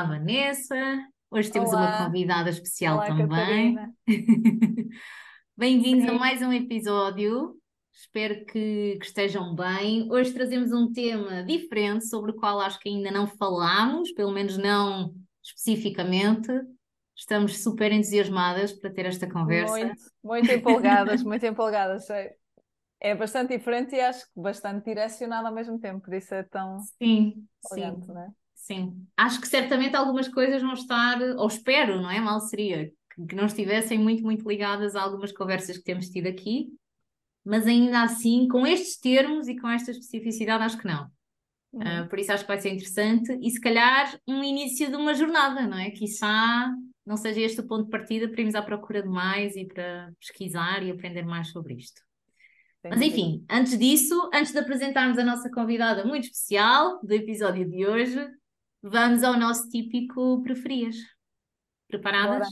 Olá Vanessa. Hoje temos uma Olá, convidada especial olá também. Bem-vindos a mais um episódio. Espero que, que estejam bem. Hoje trazemos um tema diferente sobre o qual acho que ainda não falámos, pelo menos não especificamente. Estamos super entusiasmadas para ter esta conversa. muito, muito empolgadas, muito empolgadas. É, é bastante diferente e acho que bastante direcionada ao mesmo tempo, por isso é tão Sim, sim, não é? Sim. Acho que certamente algumas coisas vão estar, ou espero, não é? Mal seria que não estivessem muito, muito ligadas a algumas conversas que temos tido aqui. mas ainda assim, com estes termos e com esta especificidade, acho que não. Uhum. por isso acho que vai ser interessante e se calhar um início de uma jornada, não é? Quiçá não seja este o ponto de partida para irmos à procura de mais e para pesquisar e aprender mais sobre isto. Sem Mas enfim, antes disso, antes de apresentarmos a nossa convidada muito especial do episódio de hoje, vamos ao nosso típico preferias. Preparadas?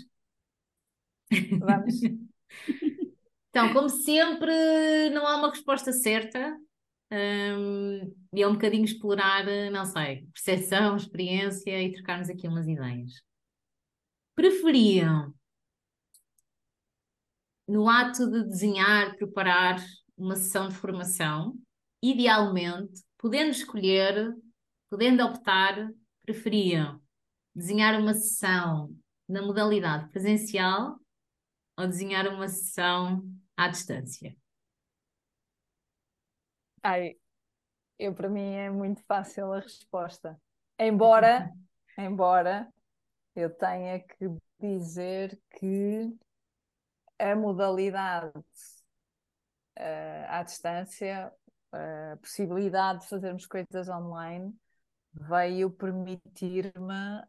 Bora, vamos. Então, como sempre, não há uma resposta certa, hum, e é um bocadinho explorar, não sei, percepção, experiência e trocarmos aqui umas ideias. Preferiam, no ato de desenhar, preparar uma sessão de formação, idealmente, podendo escolher, podendo optar, preferiam desenhar uma sessão na modalidade presencial ou desenhar uma sessão à distância? Ai, eu para mim é muito fácil a resposta. Embora, embora eu tenha que dizer que a modalidade eh, à distância, a possibilidade de fazermos coisas online veio permitir-me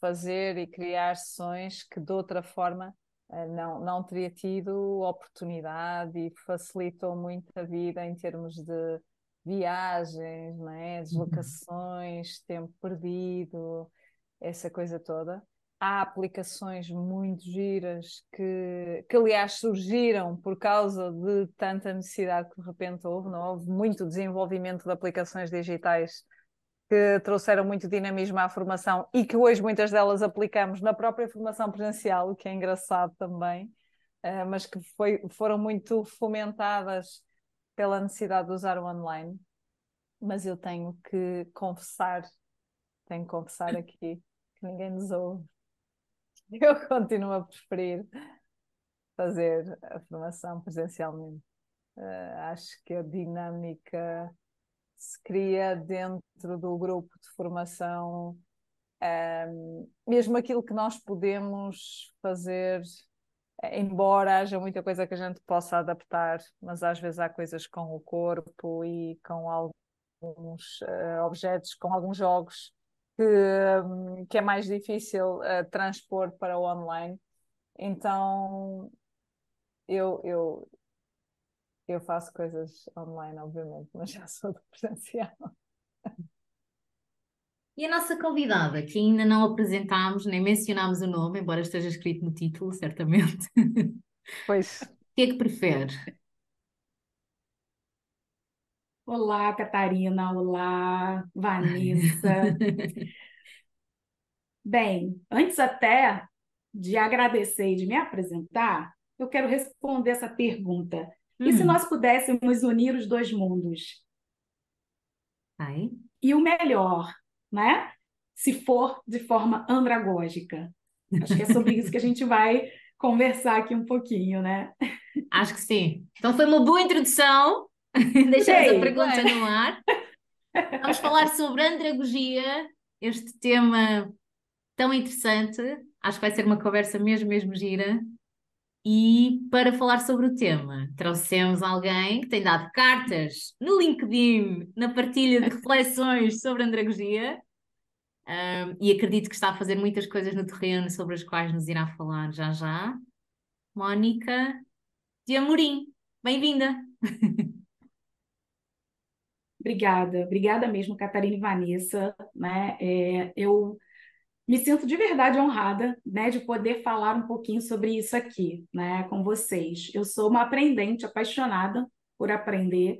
fazer e criar sessões que de outra forma eh, não, não teria tido oportunidade e facilitou muito a vida em termos de viagens, não é? Deslocações, tempo perdido, essa coisa toda. Há aplicações muito giras que, que, aliás, surgiram por causa de tanta necessidade que de repente houve, não houve muito desenvolvimento de aplicações digitais que trouxeram muito dinamismo à formação e que hoje muitas delas aplicamos na própria formação presencial, o que é engraçado também, eh, mas que foi, foram muito fomentadas pela necessidade de usar o online. Mas eu tenho que confessar, tenho que confessar aqui que ninguém nos ouve. Eu continuo a preferir fazer a formação presencialmente. Eh, acho que a dinâmica se cria dentro do grupo de formação, ehm, mesmo aquilo que nós podemos fazer, embora haja muita coisa que a gente possa adaptar, mas às vezes há coisas com o corpo e com alguns eh, objetos, com alguns jogos que, hum, que é mais difícil eh, transpor para o online. Então eu, eu, eu faço coisas online, obviamente, mas já sou do presencial. E a nossa convidada, que ainda não apresentámos, nem mencionámos o nome, embora esteja escrito no título, certamente. O Pois, que é que prefere? Olá, Catarina. Olá, Vanessa. Bem, antes até de agradecer e de me apresentar, eu quero responder essa pergunta. E se Hum, nós pudéssemos unir os dois mundos? ai, E o melhor, né? Se for de forma andragógica. Acho que é sobre isso que a gente vai conversar aqui um pouquinho, né? acho que sim. Então foi uma boa introdução. Deixamos a Bem, pergunta no ar. Vamos falar sobre andragogia, este tema tão interessante. Acho que vai ser uma conversa mesmo, mesmo gira. E para falar sobre o tema, trouxemos alguém que tem dado cartas no LinkedIn, na partilha de reflexões sobre andragogia. Um, e acredito que está a fazer muitas coisas no terreno sobre as quais nos irá falar já já. Mónica de Amorim, bem-vinda. Obrigada, obrigada mesmo, Catarina e Vanessa, né? É, eu me sinto de verdade honrada, né, de poder falar um pouquinho sobre isso aqui, né, com vocês. Eu sou uma aprendente apaixonada por aprender.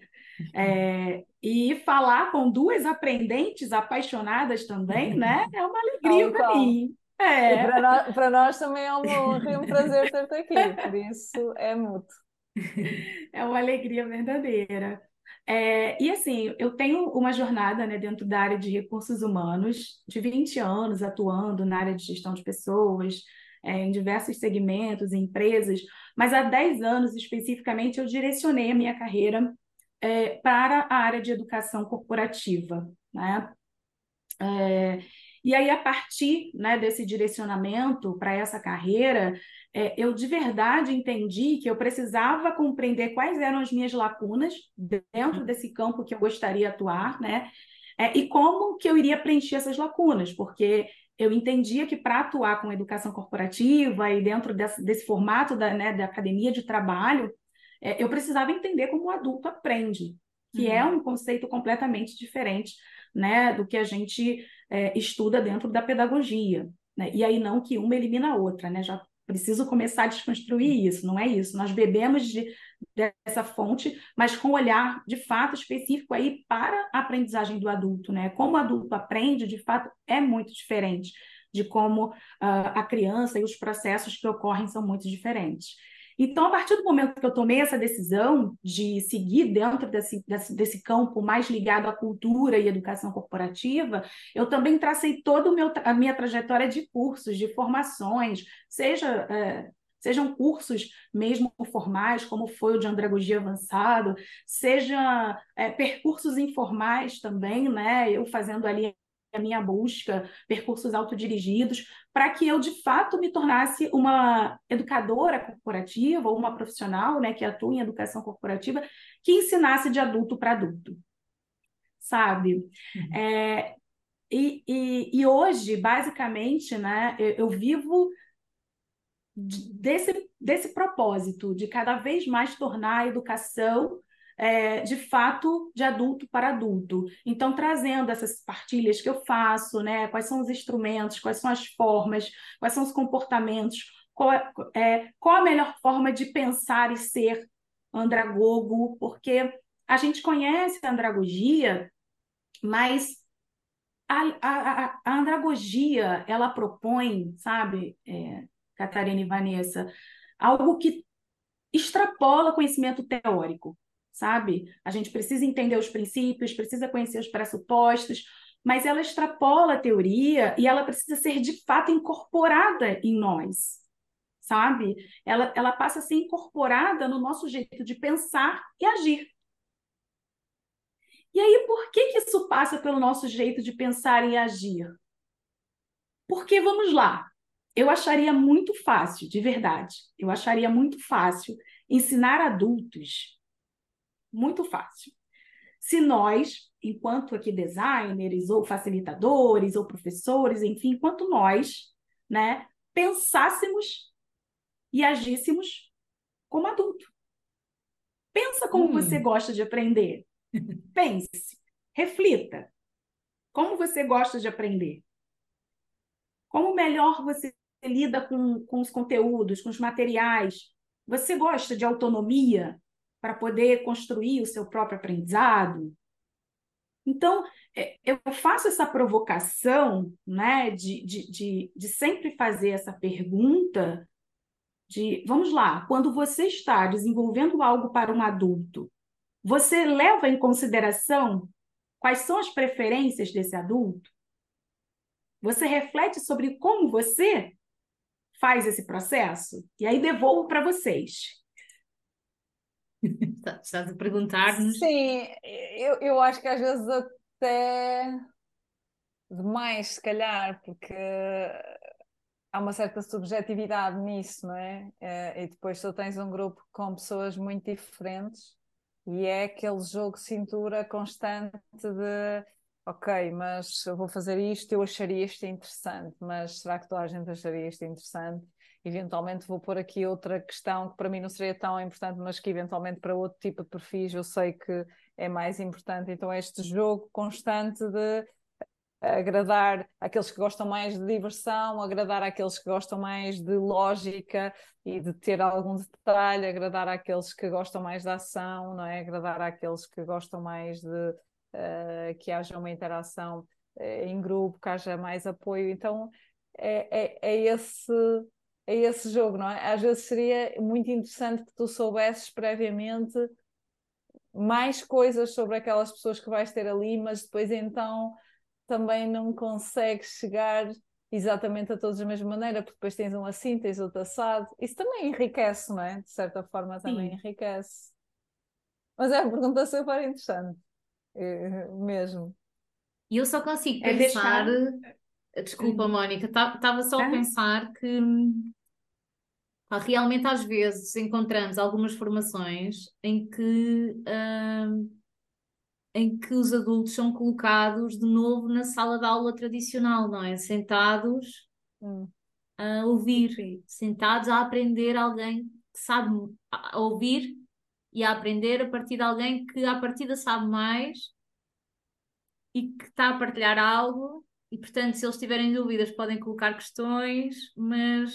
É, e falar com duas aprendentes apaixonadas também, né? É uma alegria para mim. É. Para nós, nós também é e um prazer ter-te aqui, por isso é mútuo. É uma alegria verdadeira. É, e assim, eu tenho uma jornada né, dentro da área de recursos humanos, de 20 anos atuando na área de gestão de pessoas, é, em diversos segmentos, empresas, mas há 10 anos especificamente eu direcionei a minha carreira é, para a área de educação corporativa. Né? É, e aí, a partir né, desse direcionamento para essa carreira, é, eu de verdade entendi que eu precisava compreender quais eram as minhas lacunas dentro desse campo que eu gostaria de atuar, né? É, e como que eu iria preencher essas lacunas, porque eu entendia que para atuar com educação corporativa e dentro desse, desse formato da, né, da academia de trabalho, é, eu precisava entender como o adulto aprende, que é uhum. é um conceito completamente diferente né, do que a gente é, estuda dentro da pedagogia. Né? E aí não que uma elimina a outra, né? Já preciso começar a desconstruir isso, não é isso. Nós bebemos de, dessa fonte, mas com olhar de fato específico aí para a aprendizagem do adulto, né? Como o adulto aprende, de fato, é muito diferente de como uh, a criança e os processos que ocorrem são muito diferentes. Então, a partir do momento que eu tomei essa decisão de seguir dentro desse, desse, desse campo mais ligado à cultura e educação corporativa, eu também tracei toda a minha trajetória de cursos, de formações, seja é, sejam cursos mesmo formais, como foi o de andragogia avançado, seja é, percursos informais também, né? Eu fazendo ali a minha busca, percursos autodirigidos, para que eu de fato me tornasse uma educadora corporativa ou uma profissional, né, que atua em educação corporativa, que ensinasse de adulto para adulto, sabe? Uhum. É, e, e, e, hoje, basicamente, né, eu, eu vivo desse, desse propósito de cada vez mais tornar a educação é, de fato de adulto para adulto. Então, trazendo essas partilhas que eu faço, né? Quais são os instrumentos, quais são as formas, quais são os comportamentos, qual, é, é qual a melhor forma de pensar e ser andragogo, porque a gente conhece a andragogia, mas a, a, a andragogia, ela propõe, sabe, é, Catarina e Vanessa, algo que extrapola conhecimento teórico sabe? A gente precisa entender os princípios, precisa conhecer os pressupostos, mas ela extrapola a teoria e ela precisa ser de fato incorporada em nós, sabe? Ela, ela passa a ser incorporada no nosso jeito de pensar e agir. E aí, por que, que isso passa pelo nosso jeito de pensar e agir? Porque, vamos lá, eu acharia muito fácil, de verdade, eu acharia muito fácil ensinar adultos muito fácil. Se nós, enquanto aqui designers, ou facilitadores, ou professores, enfim, enquanto nós, né, pensássemos e agíssemos como adulto. Pensa como hum. você gosta de aprender. Pense, reflita. Como você gosta de aprender? Como melhor você lida com, com os conteúdos, com os materiais? Você gosta de autonomia? Para poder construir o seu próprio aprendizado. Então, é, eu faço essa provocação né, de, de, de, de sempre fazer essa pergunta de, vamos lá, quando você está desenvolvendo algo para um adulto, você leva em consideração quais são as preferências desse adulto? Você reflete sobre como você faz esse processo? E aí devolvo para vocês. Estás a perguntar-nos? Sim, eu, eu acho que às vezes até demais, se calhar, porque há uma certa subjetividade nisso, não é? Eh, e depois tu tens um grupo com pessoas muito diferentes e é aquele jogo cintura constante de ok, mas eu vou fazer isto, eu acharia isto interessante, mas será que toda a gente acharia isto interessante? Eventualmente vou pôr aqui outra questão que para mim não seria tão importante, mas que eventualmente para outro tipo de perfis eu sei que é mais importante. Então, é este jogo constante de agradar aqueles que gostam mais de diversão, agradar aqueles que gostam mais de lógica e de ter algum detalhe, agradar aqueles que gostam mais de ação, não é? Agradar aqueles que gostam mais de uh, que haja uma interação uh, em grupo, que haja mais apoio. Então é, é, é esse é esse jogo, não é? Às vezes seria muito interessante que tu soubesses previamente mais coisas sobre aquelas pessoas que vais ter ali, mas depois então também não consegues chegar exatamente a todos da mesma maneira, porque depois tens um assim, tens outro assado. Isso também enriquece, não é? De certa forma também Sim. enriquece. Mas é uma pergunta super interessante, é, mesmo. E eu só consigo é pensar. É Desculpa, Mónica, estava só a pensar que realmente às vezes encontramos algumas formações em que uh, em que os adultos são colocados de novo na sala de aula tradicional, não é? Sentados hum. a ouvir, Sim. sentados a aprender alguém que sabe a ouvir e a aprender a partir de alguém que à partida sabe mais e que está a partilhar algo e portanto se eles tiverem dúvidas podem colocar questões, mas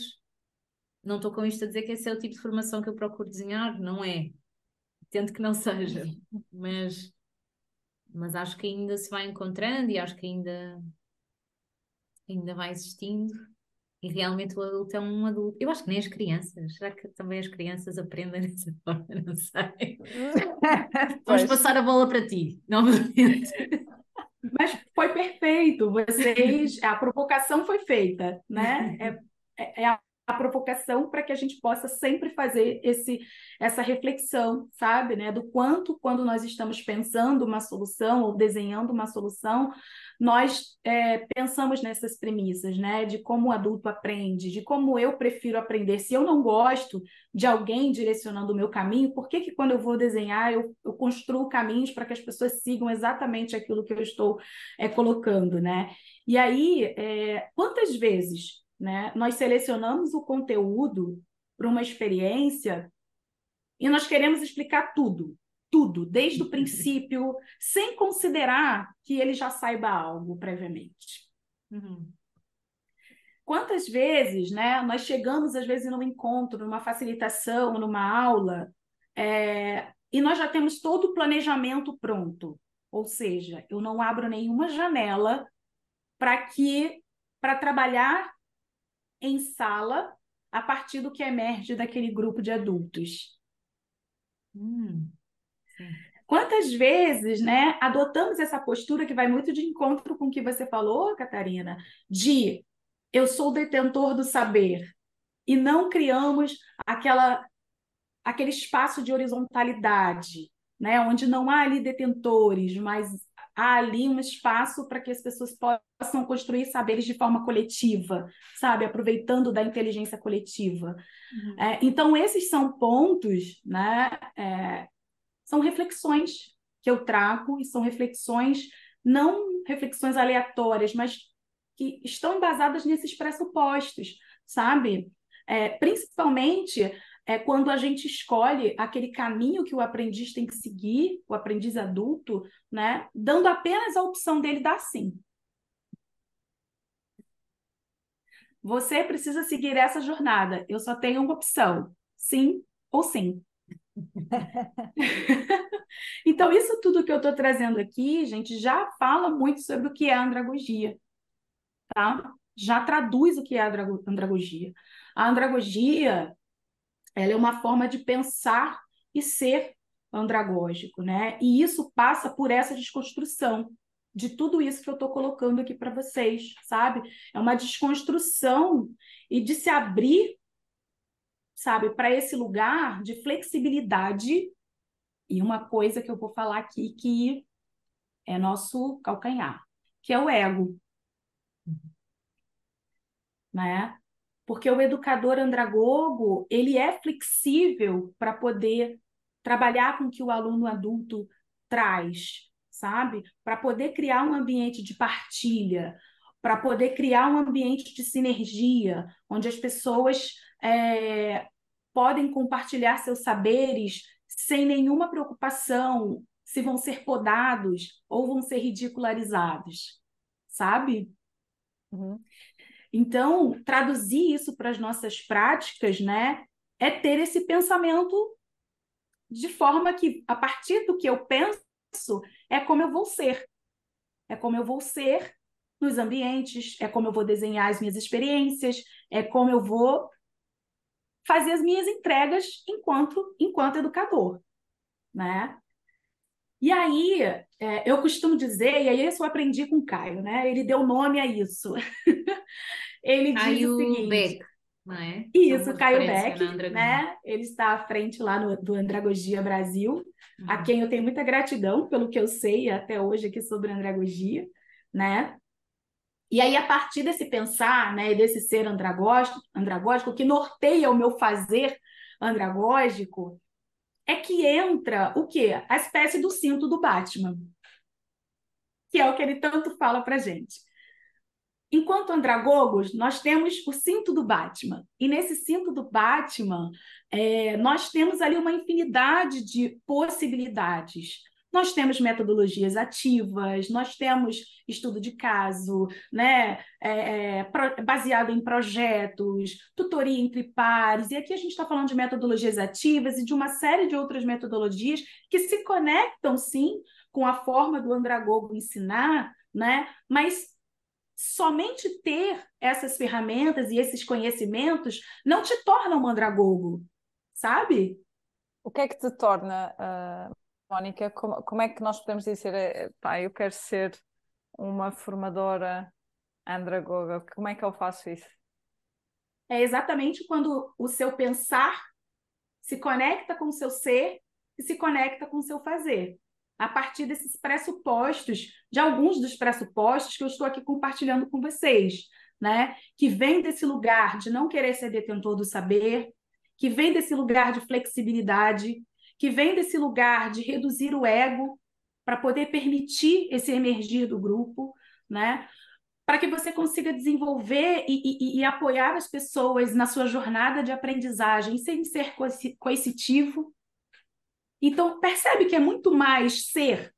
não estou com isto a dizer que esse é o tipo de formação que eu procuro desenhar, não é. Tento que não seja, mas, mas acho que ainda se vai encontrando e acho que ainda, ainda vai existindo. E realmente o adulto é um adulto. Eu acho que nem as crianças. Será que também as crianças aprendem dessa forma? Não sei. Vamos passar a bola para ti, novamente. Mas foi perfeito. Vocês, a provocação foi feita, né? É, é, é a provocação para que a gente possa sempre fazer esse, essa reflexão, sabe, né, do quanto quando nós estamos pensando uma solução ou desenhando uma solução, nós é, pensamos nessas premissas, né, de como o adulto aprende, de como eu prefiro aprender. Se eu não gosto de alguém direcionando o meu caminho, por que que quando eu vou desenhar eu, eu construo caminhos para que as pessoas sigam exatamente aquilo que eu estou é, colocando, né? E aí, é, quantas vezes né? Nós selecionamos o conteúdo para uma experiência e nós queremos explicar tudo, tudo, desde o princípio, sem considerar que ele já saiba algo previamente. Uhum. Quantas vezes, né, nós chegamos às vezes num encontro, numa facilitação, numa aula, é, e nós já temos todo o planejamento pronto. Ou seja, eu não abro nenhuma janela para que para trabalhar em sala a partir do que emerge daquele grupo de adultos. Hum, Quantas vezes, né, adotamos essa postura que vai muito de encontro com o que você falou, Catarina, de eu sou detentor do saber e não criamos aquela aquele espaço de horizontalidade, né, onde não há ali detentores, mas há ali um espaço para que as pessoas possam construir saberes de forma coletiva, sabe? Aproveitando da inteligência coletiva. Uhum. É, então, esses são pontos, né? É, são reflexões que eu trago e são reflexões, não reflexões aleatórias, mas que estão embasadas nesses pressupostos, sabe? É, principalmente é quando a gente escolhe aquele caminho que o aprendiz tem que seguir, o aprendiz adulto, né, dando apenas a opção dele dar sim. Você precisa seguir essa jornada. Eu só tenho uma opção, sim ou sim. então, isso tudo que eu estou trazendo aqui, gente, já fala muito sobre o que é andragogia, tá? Já traduz o que é andragogia. A andragogia ela é uma forma de pensar e ser andragógico, né? E isso passa por essa desconstrução de tudo isso que eu estou colocando aqui para vocês, sabe? É uma desconstrução e de se abrir, sabe, para esse lugar de flexibilidade. E uma coisa que eu vou falar aqui que é nosso calcanhar, que é o ego. Né? Porque o educador andragogo ele é flexível para poder trabalhar com o que o aluno adulto traz, sabe? Para poder criar um ambiente de partilha, para poder criar um ambiente de sinergia, onde as pessoas é, podem compartilhar seus saberes sem nenhuma preocupação se vão ser podados ou vão ser ridicularizados, sabe? Uhum. Então, traduzir isso para as nossas práticas, né, é ter esse pensamento de forma que, a partir do que eu penso, é como eu vou ser. É como eu vou ser nos ambientes, é como eu vou desenhar as minhas experiências, é como eu vou fazer as minhas entregas enquanto, enquanto educador, né? E aí, é, eu costumo dizer, e aí isso eu aprendi com o Caio, né? Ele deu nome a isso. Ele Caio diz o seguinte... Beck, não é? Isso, Uma Caio Beck, né? Ele está à frente lá no, do Andragogia Brasil, a Uhum. quem eu tenho muita gratidão pelo que eu sei até hoje aqui sobre andragogia, né? E aí, a partir desse pensar, né, desse ser andragógico, andragógico, que norteia o meu fazer andragógico, é que entra o quê? A espécie do cinto do Batman, que é o que ele tanto fala pra gente. Enquanto andragogos, nós temos o cinto do Batman. E nesse cinto do Batman, é, nós temos ali uma infinidade de possibilidades. Nós temos metodologias ativas, nós temos estudo de caso, né, é, é, baseado em projetos, tutoria entre pares. E aqui a gente está falando de metodologias ativas e de uma série de outras metodologias que se conectam, sim, com a forma do andragogo ensinar, né, mas somente ter essas ferramentas e esses conhecimentos não te torna um mandragogo, sabe? O que é que te torna, ah, Mónica, como, como é que nós podemos dizer, eh, pá, eu quero ser uma formadora andragoga, como é que eu faço isso? É exatamente quando o seu pensar se conecta com o seu ser e se conecta com o seu fazer. A partir desses pressupostos, de alguns dos pressupostos que eu estou aqui compartilhando com vocês, né? Que vem desse lugar de não querer ser detentor do saber, que vem desse lugar de flexibilidade, que vem desse lugar de reduzir o ego para poder permitir esse emergir do grupo, né? Para que você consiga desenvolver e, e- e apoiar as pessoas na sua jornada de aprendizagem sem ser coerci- coercitivo. Então, percebe que é muito mais ser.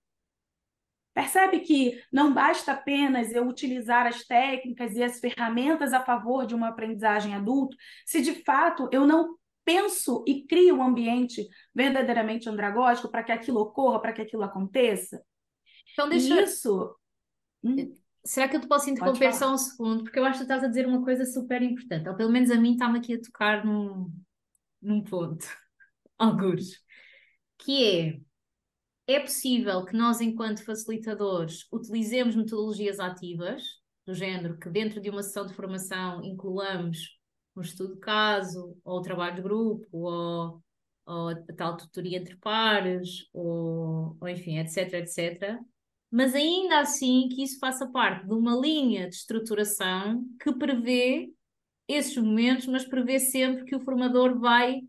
Percebe que não basta apenas eu utilizar as técnicas e as ferramentas a favor de uma aprendizagem adulto, se de fato eu não penso e crio um ambiente verdadeiramente andragógico para que aquilo ocorra, para que aquilo aconteça. Então, E deixa. isso. Hum, Será que eu te posso interromper só um segundo? Porque eu acho que tu estás a dizer uma coisa super importante, ou pelo menos a mim está-me aqui a tocar num, num ponto, algures, que é, é possível que nós, enquanto facilitadores, utilizemos metodologias ativas, do género que dentro de uma sessão de formação incluamos um estudo de caso, ou trabalho de grupo, ou, ou a tal tutoria entre pares, ou, ou enfim, etc, etc mas ainda assim que isso faça parte de uma linha de estruturação que prevê esses momentos, mas prevê sempre que o formador vai,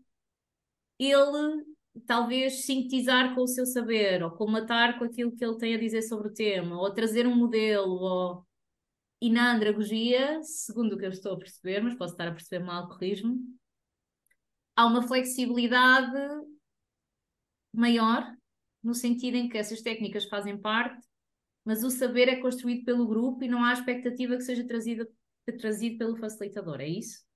ele, talvez sintetizar com o seu saber, ou colmatar com aquilo que ele tem a dizer sobre o tema, ou trazer um modelo, ou... E na andragogia, segundo o que eu estou a perceber, mas posso estar a perceber mal, corrijo-me, há uma flexibilidade maior, no sentido em que essas técnicas fazem parte, mas o saber é construído pelo grupo e não há expectativa que seja trazido, trazido pelo facilitador, é isso?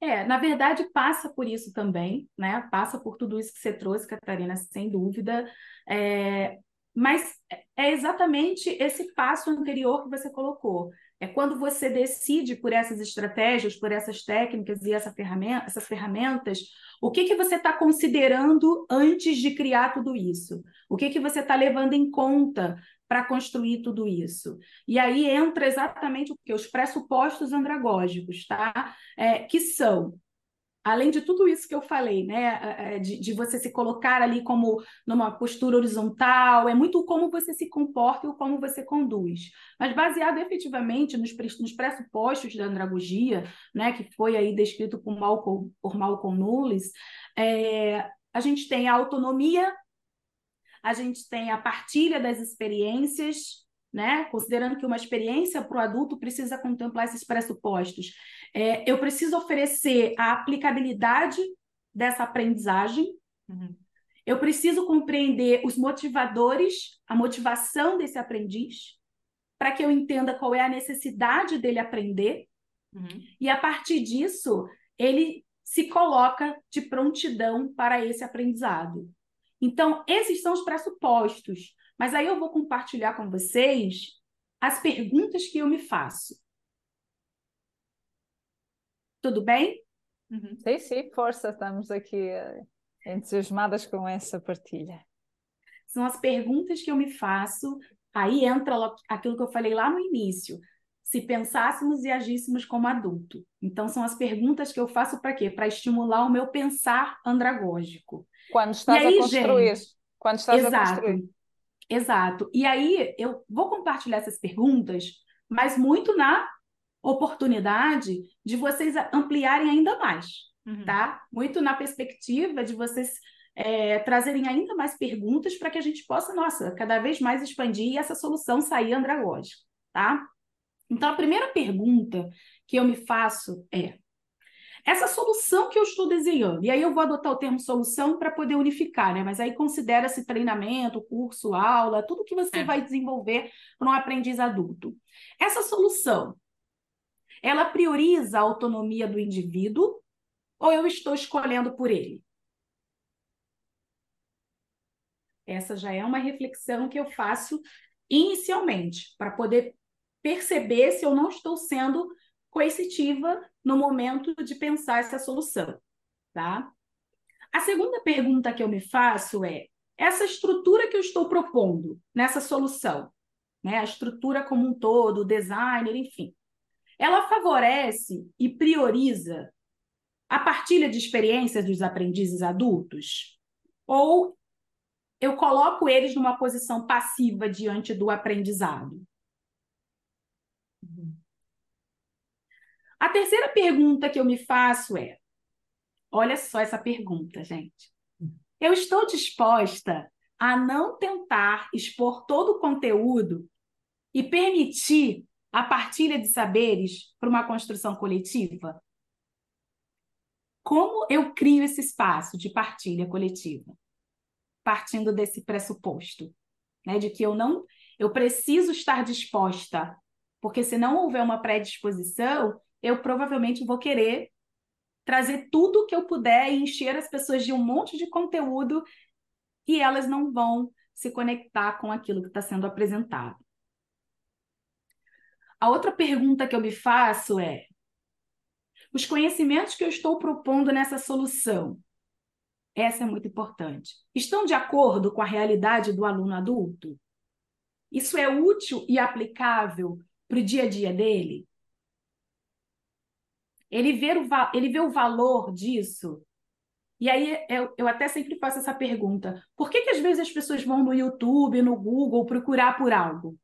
É, na verdade, passa por isso também, né? Passa por tudo isso que você trouxe, Catarina, sem dúvida. É, mas é exatamente esse passo anterior que você colocou. É quando você decide por essas estratégias, por essas técnicas e essa ferramenta, essas ferramentas, o que que você está considerando antes de criar tudo isso? O que que você está levando em conta para construir tudo isso? E aí entra exatamente o que? Os pressupostos andragógicos, tá? É, que são além de tudo isso que eu falei, né, de, de, você se colocar ali como numa postura horizontal, é muito como você se comporta e como você conduz. Mas baseado efetivamente nos, nos pressupostos da andragogia, né, que foi aí descrito por Malcolm, por Malcolm Nulis, é, a gente tem a autonomia, a gente tem a partilha das experiências, né? Considerando que uma experiência para o adulto precisa contemplar esses pressupostos. É, eu preciso oferecer a aplicabilidade dessa aprendizagem. Uhum. Eu preciso compreender os motivadores, a motivação desse aprendiz. para que eu entenda qual é a necessidade dele aprender, uhum. e a partir disso, ele se coloca de prontidão para esse aprendizado. Então, esses são os pressupostos. Mas aí eu vou compartilhar com vocês as perguntas que eu me faço. Tudo bem? Uhum. Sim, sim, força, estamos aqui uh, entusiasmadas com essa partilha. São as perguntas que eu me faço, aí entra aquilo que eu falei lá no início. Se pensássemos e agíssemos como adulto. Então, são as perguntas que eu faço para quê? Para estimular o meu pensar andragógico. Quando estás aí, a construir. Gente, quando estás exato, a construir. Exato. E aí, eu vou compartilhar essas perguntas, mas muito na oportunidade de vocês ampliarem ainda mais, uhum. tá? Muito na perspectiva de vocês é, trazerem ainda mais perguntas para que a gente possa, nossa, cada vez mais expandir e essa solução sair andragógica, tá? Então, a primeira pergunta que eu me faço é: essa solução que eu estou desenhando, e aí eu vou adotar o termo solução para poder unificar, né? Mas aí considera-se treinamento, curso, aula, tudo que você é. vai desenvolver para um aprendiz adulto. Essa solução, ela prioriza a autonomia do indivíduo ou eu estou escolhendo por ele? Essa já é uma reflexão que eu faço inicialmente, para poder perceber se eu não estou sendo coercitiva no momento de pensar essa solução, tá? A segunda pergunta que eu me faço é: essa estrutura que eu estou propondo nessa solução, né, a estrutura como um todo, o designer, enfim, ela favorece e prioriza a partilha de experiências dos aprendizes adultos? Ou eu coloco eles numa posição passiva diante do aprendizado? A terceira pergunta que eu me faço é: olha só essa pergunta, gente. Eu estou disposta a não tentar expor todo o conteúdo e permitir a partilha de saberes para uma construção coletiva? Como eu crio esse espaço de partilha coletiva? Partindo desse pressuposto, né, de que eu não, eu preciso estar disposta, porque se não houver uma predisposição, eu provavelmente vou querer trazer tudo que eu puder e encher as pessoas de um monte de conteúdo e elas não vão se conectar com aquilo que está sendo apresentado. A outra pergunta que eu me faço é: os conhecimentos que eu estou propondo nessa solução, essa é muito importante, estão de acordo com a realidade do aluno adulto? Isso é útil e aplicável para o dia a dia dele? Ele vê, o, ele vê o valor disso. E aí eu, eu até sempre faço essa pergunta: por que, que às vezes as pessoas vão no YouTube, no Google procurar por algo?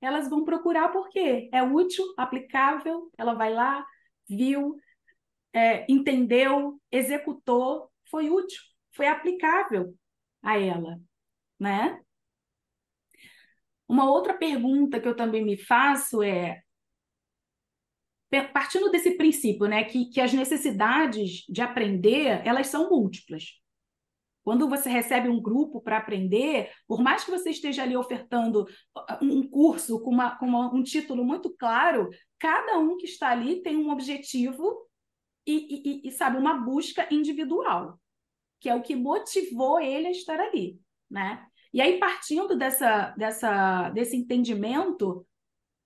Elas vão procurar porque é útil, aplicável, ela vai lá, viu, é, entendeu, executou, foi útil, foi aplicável a ela, né? Uma outra pergunta que eu também me faço é partindo desse princípio, né, que, que as necessidades de aprender, elas são múltiplas. Quando você recebe um grupo para aprender, por mais que você esteja ali ofertando uh, um curso com, uma, com uma, um título muito claro, cada um que está ali tem um objetivo e, e, e, sabe, uma busca individual, que é o que motivou ele a estar ali, né? E aí, partindo dessa, dessa, desse entendimento,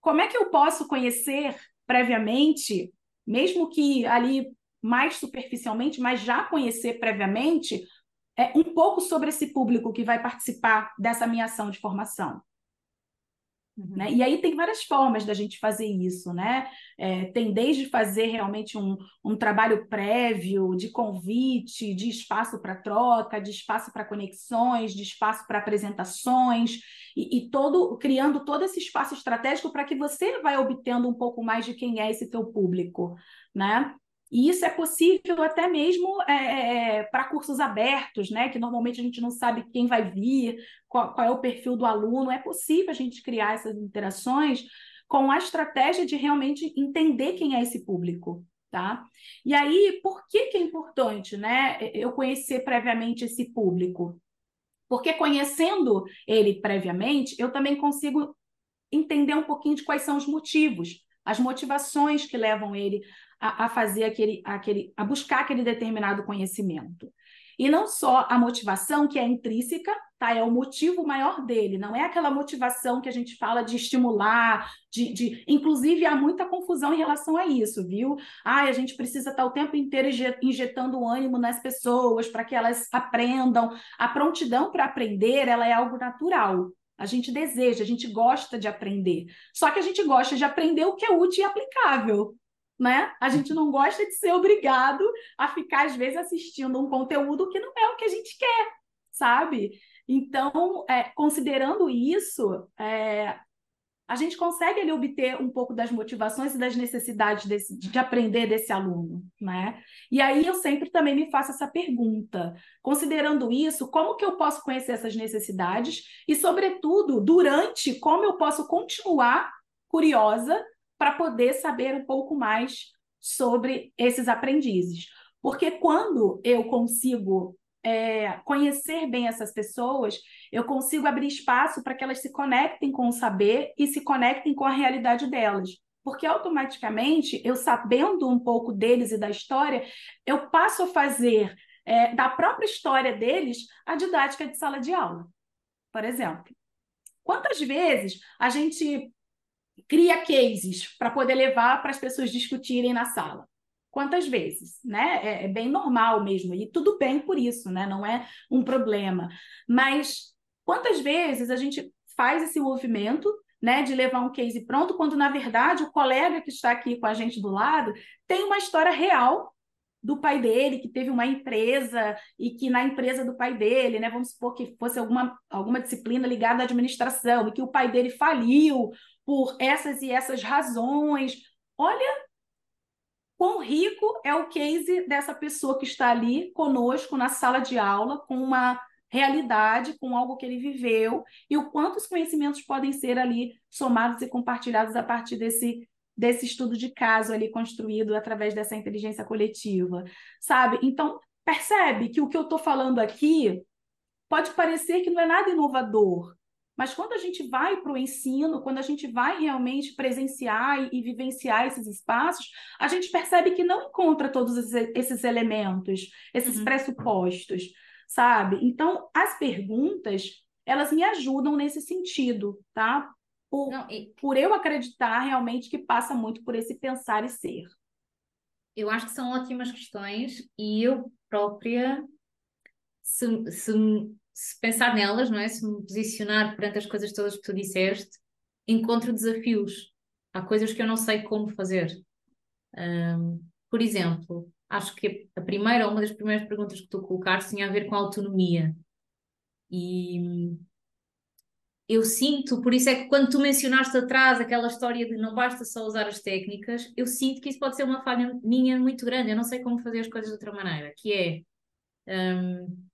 como é que eu posso conhecer previamente, mesmo que ali mais superficialmente, mas já conhecer previamente é, um pouco sobre esse público que vai participar dessa minha ação de formação. Uhum. Né? E aí tem várias formas da gente fazer isso, né? É, tem desde fazer realmente um, um trabalho prévio de convite, de espaço para troca, de espaço para conexões, de espaço para apresentações, e, e, todo criando todo esse espaço estratégico para que você vai obtendo um pouco mais de quem é esse teu público, né? E isso é possível até mesmo é, é, é, para cursos abertos, né? Que normalmente a gente não sabe quem vai vir, qual, qual, é o perfil do aluno. É possível a gente criar essas interações com a estratégia de realmente entender quem é esse público. Tá? E aí, por que, que é importante né, eu conhecer previamente esse público? Porque conhecendo ele previamente, eu também consigo entender um pouquinho de quais são os motivos, as motivações que levam ele a, a fazer aquele, aquele, a buscar aquele determinado conhecimento. E não só a motivação, que é intrínseca, tá? É o motivo maior dele, não é aquela motivação que a gente fala de estimular, de, de... inclusive há muita confusão em relação a isso, viu? Ah, a gente precisa estar o tempo inteiro injetando ânimo nas pessoas para que elas aprendam. A prontidão para aprender, ela é algo natural. A gente deseja, a gente gosta de aprender. Só que a gente gosta de aprender o que é útil e aplicável né? A gente não gosta de ser obrigado a ficar, às vezes, assistindo um conteúdo que não é o que a gente quer, sabe? Então, é, considerando isso, é, a gente consegue obter um pouco das motivações e das necessidades desse, de aprender desse aluno, né? E aí eu sempre também me faço essa pergunta, considerando isso, como que eu posso conhecer essas necessidades e, sobretudo, durante, como eu posso continuar curiosa para poder saber um pouco mais sobre esses aprendizes. Porque quando eu consigo é, conhecer bem essas pessoas, eu consigo abrir espaço para que elas se conectem com o saber e se conectem com a realidade delas. Porque automaticamente, eu sabendo um pouco deles e da história, eu passo a fazer é, da própria história deles a didática de sala de aula. Por exemplo, quantas vezes a gente cria cases para poder levar para as pessoas discutirem na sala. Quantas vezes, né? É, é, bem normal mesmo, e tudo bem por isso, né? Não é um problema. Mas quantas vezes a gente faz esse movimento né, de levar um case pronto, quando na verdade o colega que está aqui com a gente do lado tem uma história real do pai dele, que teve uma empresa e que na empresa do pai dele, né, vamos supor que fosse alguma, alguma disciplina ligada à administração e que o pai dele faliu por essas e essas razões. Olha quão rico é o case dessa pessoa que está ali conosco na sala de aula, com uma realidade, com algo que ele viveu, e o quanto os conhecimentos podem ser ali somados e compartilhados a partir desse, desse estudo de caso ali construído através dessa inteligência coletiva, sabe? Então, percebe que o que eu estou falando aqui pode parecer que não é nada inovador, mas quando a gente vai para o ensino, quando a gente vai realmente presenciar e, e, vivenciar esses espaços, a gente percebe que não encontra todos esses elementos, esses uhum. pressupostos, sabe? Então, as perguntas, elas me ajudam nesse sentido, tá? Por, não, e... por eu acreditar realmente que passa muito por esse pensar e ser. Eu acho que são ótimas questões e eu própria, se, se se pensar nelas, não é? Se me posicionar perante as coisas todas que tu disseste, encontro desafios. Há coisas que eu não sei como fazer. Um, por exemplo, acho que a primeira, uma das primeiras perguntas que tu colocaste tinha a ver com a autonomia. E eu sinto, por isso é que quando tu mencionaste atrás aquela história de não basta só usar as técnicas, eu sinto que isso pode ser uma falha minha muito grande. Eu não sei como fazer as coisas de outra maneira, que é um,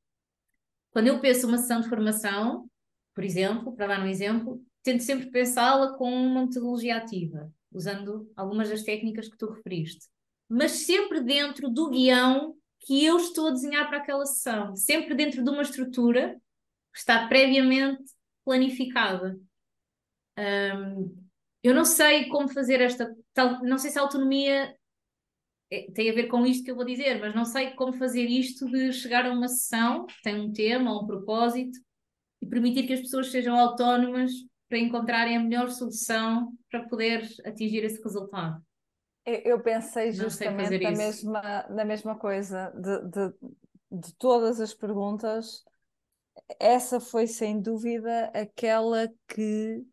quando eu penso uma sessão de formação, por exemplo, para dar um exemplo, tento sempre pensá-la com uma metodologia ativa, usando algumas das técnicas que tu referiste, mas sempre dentro do guião que eu estou a desenhar para aquela sessão, sempre dentro de uma estrutura que está previamente planificada. Um, eu não sei como fazer esta, tal, não sei se a autonomia tem a ver com isto que eu vou dizer, mas não sei como fazer isto de chegar a uma sessão que tem um tema, um propósito e permitir que as pessoas sejam autónomas para encontrarem a melhor solução para poder atingir esse resultado. Eu pensei justamente na mesma, na mesma coisa, de, de, de todas as perguntas, essa foi sem dúvida aquela que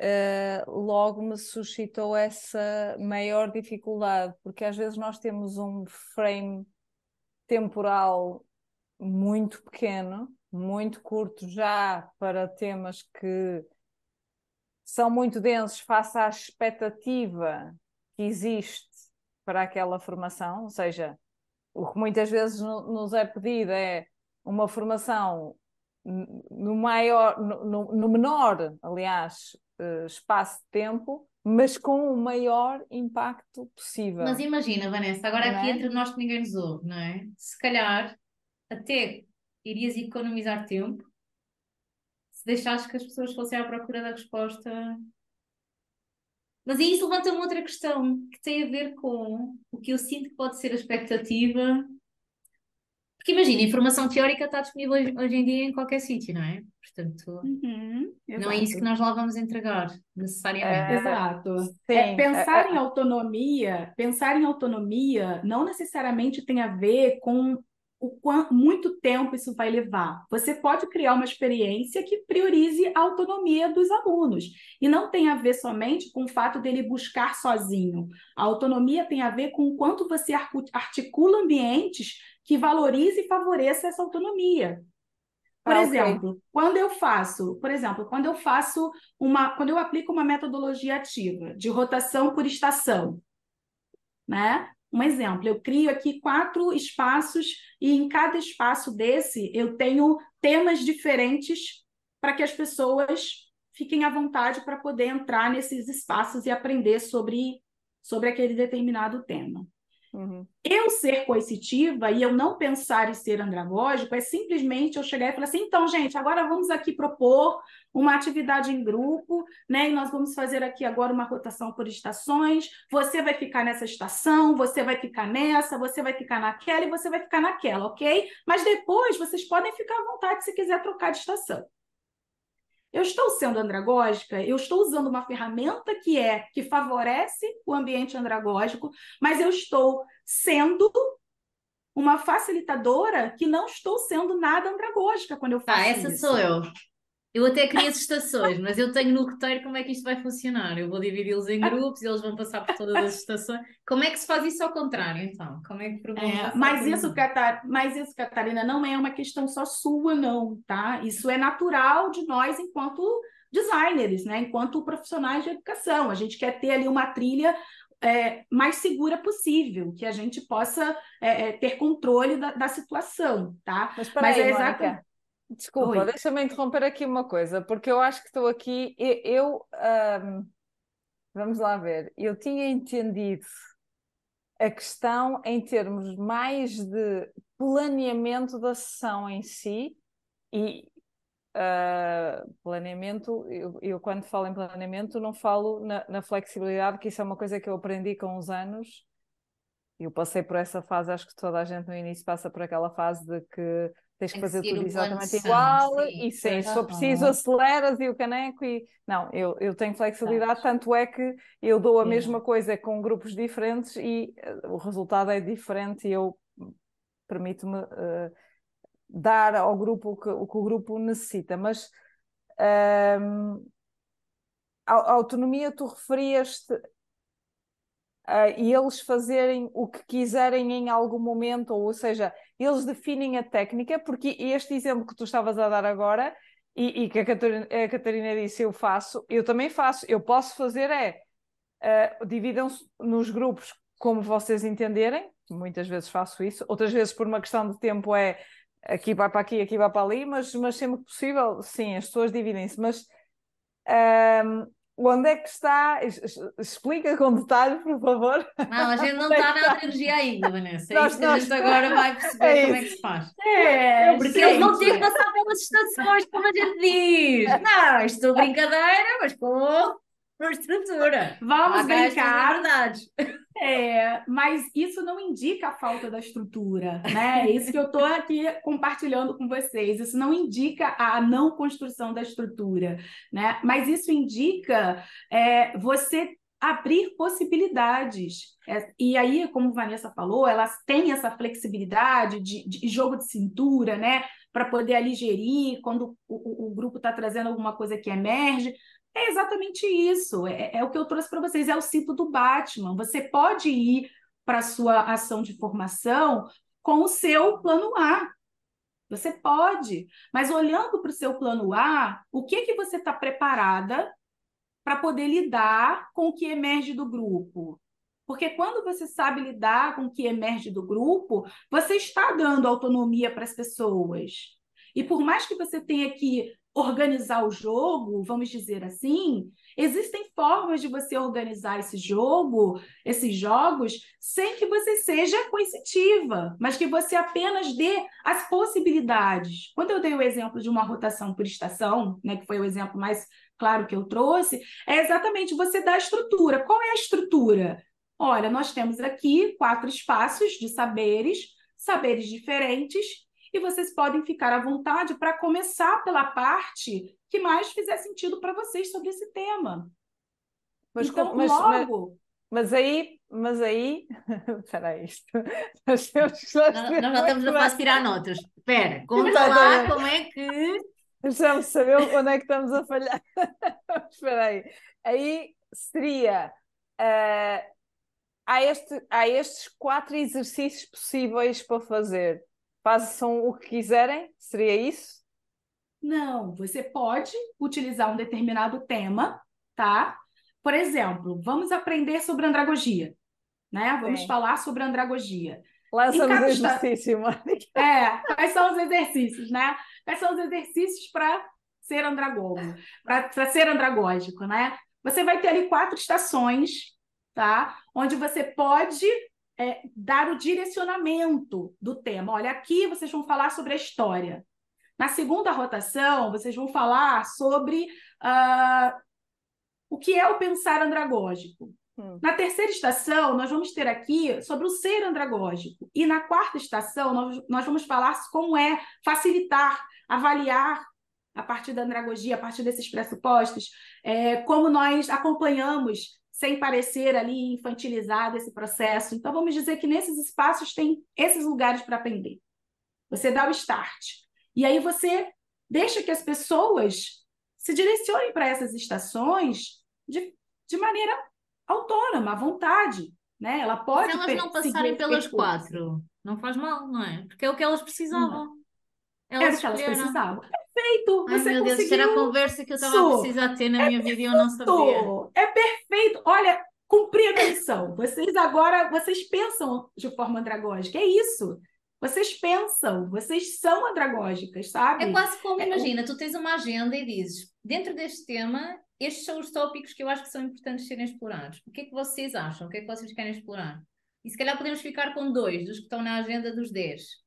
uh, logo me suscitou essa maior dificuldade, porque às vezes nós temos um frame temporal muito pequeno, muito curto já para temas que são muito densos face à expectativa que existe para aquela formação, ou seja, o que muitas vezes nos é pedido é uma formação no maior, no, no menor, aliás, uh, espaço de tempo, mas com o maior impacto possível. Mas imagina, Vanessa, agora não aqui é? entre nós que ninguém nos ouve, não é? Se calhar até irias economizar tempo se deixasse que as pessoas fossem à procura da resposta. Mas isso levanta-me outra questão que tem a ver com o que eu sinto que pode ser a expectativa porque imagina, a informação teórica está disponível hoje em dia em qualquer sítio, não é? Portanto, uhum, não é isso que nós lá vamos entregar, necessariamente. É, exato. É, pensar é, em autonomia, pensar em autonomia não necessariamente tem a ver com o quanto muito tempo isso vai levar. Você pode criar uma experiência que priorize a autonomia dos alunos e não tem a ver somente com o fato dele buscar sozinho. A autonomia tem a ver com o quanto você articula ambientes que valorize e favoreça essa autonomia. Por ah, exemplo, okay. quando eu faço, por exemplo, quando eu faço uma, quando eu aplico uma metodologia ativa de rotação por estação, né? Um exemplo, eu crio aqui quatro espaços e em cada espaço desse eu tenho temas diferentes para que as pessoas fiquem à vontade para poder entrar nesses espaços e aprender sobre, sobre aquele determinado tema. Uhum. Eu ser coercitiva e eu não pensar em ser andragógico é simplesmente eu chegar e falar assim: então, gente, agora vamos aqui propor uma atividade em grupo, né? E nós vamos fazer aqui agora uma rotação por estações. Você vai ficar nessa estação, você vai ficar nessa, você vai ficar naquela e você vai ficar naquela, ok? Mas depois vocês podem ficar à vontade se quiser trocar de estação. Eu estou sendo andragógica, eu estou usando uma ferramenta que é que favorece o ambiente andragógico, mas eu estou sendo uma facilitadora que não estou sendo nada andragógica quando eu faço ah, essa isso. sou eu. Eu até queria as estações, mas eu tenho no roteiro como é que isto vai funcionar. Eu vou dividi-los em grupos e eles vão passar por todas as estações. Como é que se faz isso ao contrário, então? Como é que é, mas, isso, Catar... mas isso, Catarina, não é uma questão só sua, não, tá? Isso é natural de nós enquanto designers, né? Enquanto profissionais de educação. A gente quer ter ali uma trilha é, mais segura possível, que a gente possa é, é ter controle da, da, situação, tá? Mas, mas é exatamente Desculpa, Oi. deixa-me interromper aqui uma coisa, porque eu acho que estou aqui. Eu, eu um, vamos lá ver, eu tinha entendido a questão em termos mais de planeamento da sessão em si e uh, planeamento, eu, eu, quando falo em planeamento não falo na, na, flexibilidade, que isso é uma coisa que eu aprendi com os anos. Eu passei por essa fase, acho que toda a gente no início passa por aquela fase de que tens que fazer tudo exatamente igual sim, e sim, se for preciso aceleras e o caneco e não, eu, eu tenho flexibilidade, tanto é que eu dou a mesma coisa com grupos diferentes e uh, o resultado é diferente e eu permito-me uh, dar ao grupo o que, o que, o grupo necessita, mas uh, a, a autonomia tu referias-te Uh, e eles fazerem o que quiserem em algum momento, ou, ou seja, eles definem a técnica, porque este exemplo que tu estavas a dar agora, e, e que a Catarina, a Catarina, disse eu faço, eu também faço, eu posso fazer é, uh, dividam-se nos grupos como vocês entenderem, muitas vezes faço isso, outras vezes por uma questão de tempo é aqui vai para aqui, aqui vai para ali, mas, mas sempre que possível, sim, as pessoas dividem-se, mas um, Onde é que está? Explica com detalhe, por favor. Não, a gente não é está na energia ainda, Vanessa. Nós, isso a gente agora vai perceber é como é que se faz. É, porque eles vão ter que passar pelas estações, como a gente diz. Não, isto é brincadeira, mas com uma estrutura. Vamos brincar. Verdade. É, mas isso não indica a falta da estrutura, né? É isso que eu estou aqui compartilhando com vocês. Isso não indica a não construção da estrutura, né? Mas isso indica é, você abrir possibilidades. É, e aí, como Vanessa falou, elas têm essa flexibilidade de, de jogo de cintura, né? Para poder ali gerir quando o, o, o grupo está trazendo alguma coisa que emerge, é exatamente isso. É, é o que eu trouxe para vocês. É o cinto do Batman. Você pode ir para a sua ação de formação com o seu plano A. Você pode, mas olhando para o seu plano A, o que que você está preparada para poder lidar com o que emerge do grupo? Porque quando você sabe lidar com o que emerge do grupo, você está dando autonomia para as pessoas. E por mais que você tenha que organizar o jogo, vamos dizer assim, existem formas de você organizar esse jogo, esses jogos, sem que você seja coercitiva, mas que você apenas dê as possibilidades. Quando eu dei o exemplo de uma rotação por estação, né, que foi o exemplo mais claro que eu trouxe, é exatamente você dar a estrutura. Qual é a estrutura? Olha, nós temos aqui quatro espaços de saberes, saberes diferentes, e vocês podem ficar à vontade para começar pela parte que mais fizer sentido para vocês sobre esse tema. Mas, então, mas, logo. Mas, mas aí, mas aí, espera isto. Nós, temos, nós, nós já estamos a fase tirar notas. Espera, conta lá como é que. Deixamos saber onde é que estamos a falhar. espera aí. Aí seria. Uh, há, este, há estes quatro exercícios possíveis para fazer façam o que quiserem? Seria isso? Não, você pode utilizar um determinado tema, tá? Por exemplo, vamos aprender sobre andragogia, né? Vamos Sim. falar sobre andragogia. Lança um exercício, Mônica. É, quais são os exercícios, né? Quais são os exercícios para ser andragogo, para ser andragógico, né? Você vai ter ali quatro estações, tá? Onde você pode é, dar o direcionamento do tema. Olha, aqui vocês vão falar sobre a história. Na segunda rotação, vocês vão falar sobre uh, o que é o pensar andragógico. Hum. Na terceira estação, nós vamos ter aqui sobre o ser andragógico. E na quarta estação, nós, nós vamos falar como é facilitar, avaliar a partir da andragogia, a partir desses pressupostos, é, como nós acompanhamos sem parecer ali infantilizado esse processo. Então, vamos dizer que nesses espaços tem esses lugares para aprender. Você dá o start. E aí você deixa que as pessoas se direcionem para essas estações de, de maneira autônoma, à vontade. Né? Ela pode. Se elas não passarem pelas quatro, não faz mal, não é? Porque é o que elas precisavam. Elas Era o que elas precisavam perfeito. Ai, você meu Deus, conseguiu... era a conversa que eu estava a precisar ter na é minha vida e eu não sabia. É perfeito. Olha, cumpri a missão. Vocês agora, vocês pensam de forma andragógica. É isso. Vocês pensam, vocês são andragógicas, sabe? É quase como, é, imagina, tu tens uma agenda e dizes, dentro deste tema, estes são os tópicos que eu acho que são importantes serem explorados. O que é que vocês acham? O que é que vocês querem explorar? E se calhar podemos ficar com dois dos que estão na agenda dos dez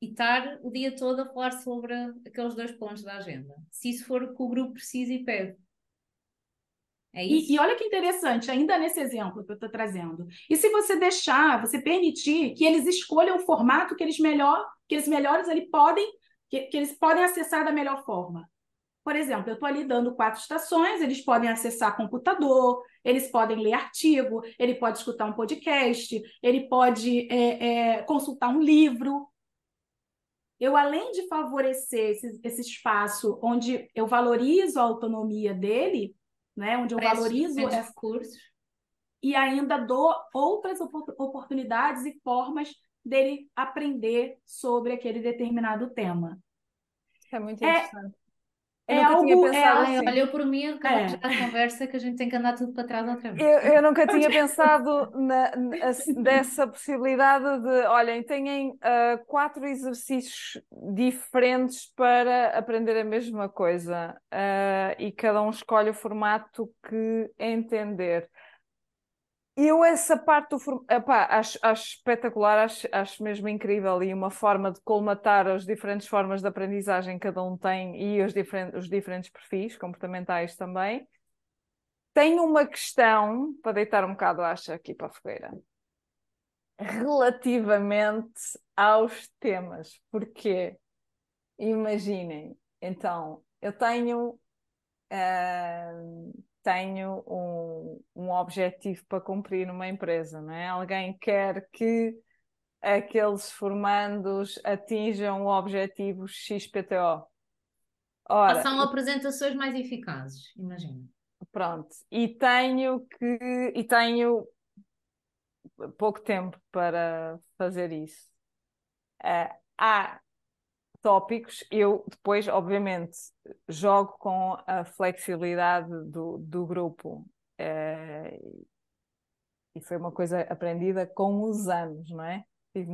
e estar o dia todo a falar sobre aqueles dois pontos da agenda. Se isso for o que o grupo precisa e pede. É. E, e olha que interessante, ainda nesse exemplo que eu estou trazendo. E se você deixar, você permitir que eles escolham o formato que eles melhor, que eles melhores ali podem, que, que eles podem acessar da melhor forma. Por exemplo, eu estou ali dando quatro estações, eles podem acessar computador, eles podem ler artigo, ele pode escutar um podcast, ele pode é, é, consultar um livro, eu, além de favorecer esse, esse espaço onde eu valorizo a autonomia dele, né, onde eu valorizo esses cursos, e ainda dou outras oportunidades e formas dele aprender sobre aquele determinado tema. É muito é interessante. É, eu é nunca tinha é pensado é, assim. Olhou por mim, acabamos é. a conversa que a gente tem que andar tudo para trás outra vez. Eu, eu nunca tinha pensado na, na, dessa possibilidade de, olhem, têm uh, quatro exercícios diferentes para aprender a mesma coisa uh, e cada um escolhe o formato que entender. Eu, essa parte do epá, acho, acho espetacular, acho, acho mesmo incrível e uma forma de colmatar as diferentes formas de aprendizagem que cada um tem e os, diferentes, os diferentes perfis comportamentais também. Tenho uma questão para deitar um bocado, acho, aqui para a fogueira, relativamente aos temas, porque imaginem, então, eu tenho. Uh, tenho um, um objetivo para cumprir numa empresa, não é? Alguém quer que aqueles formandos atinjam o objetivo XPTO. Ora, são apresentações mais eficazes, imagina. Pronto, e tenho que e tenho pouco tempo para fazer isso. Uh, há tópicos, eu depois, obviamente, jogo com a flexibilidade do, do grupo. É, e foi uma coisa aprendida com os anos, não é? Tive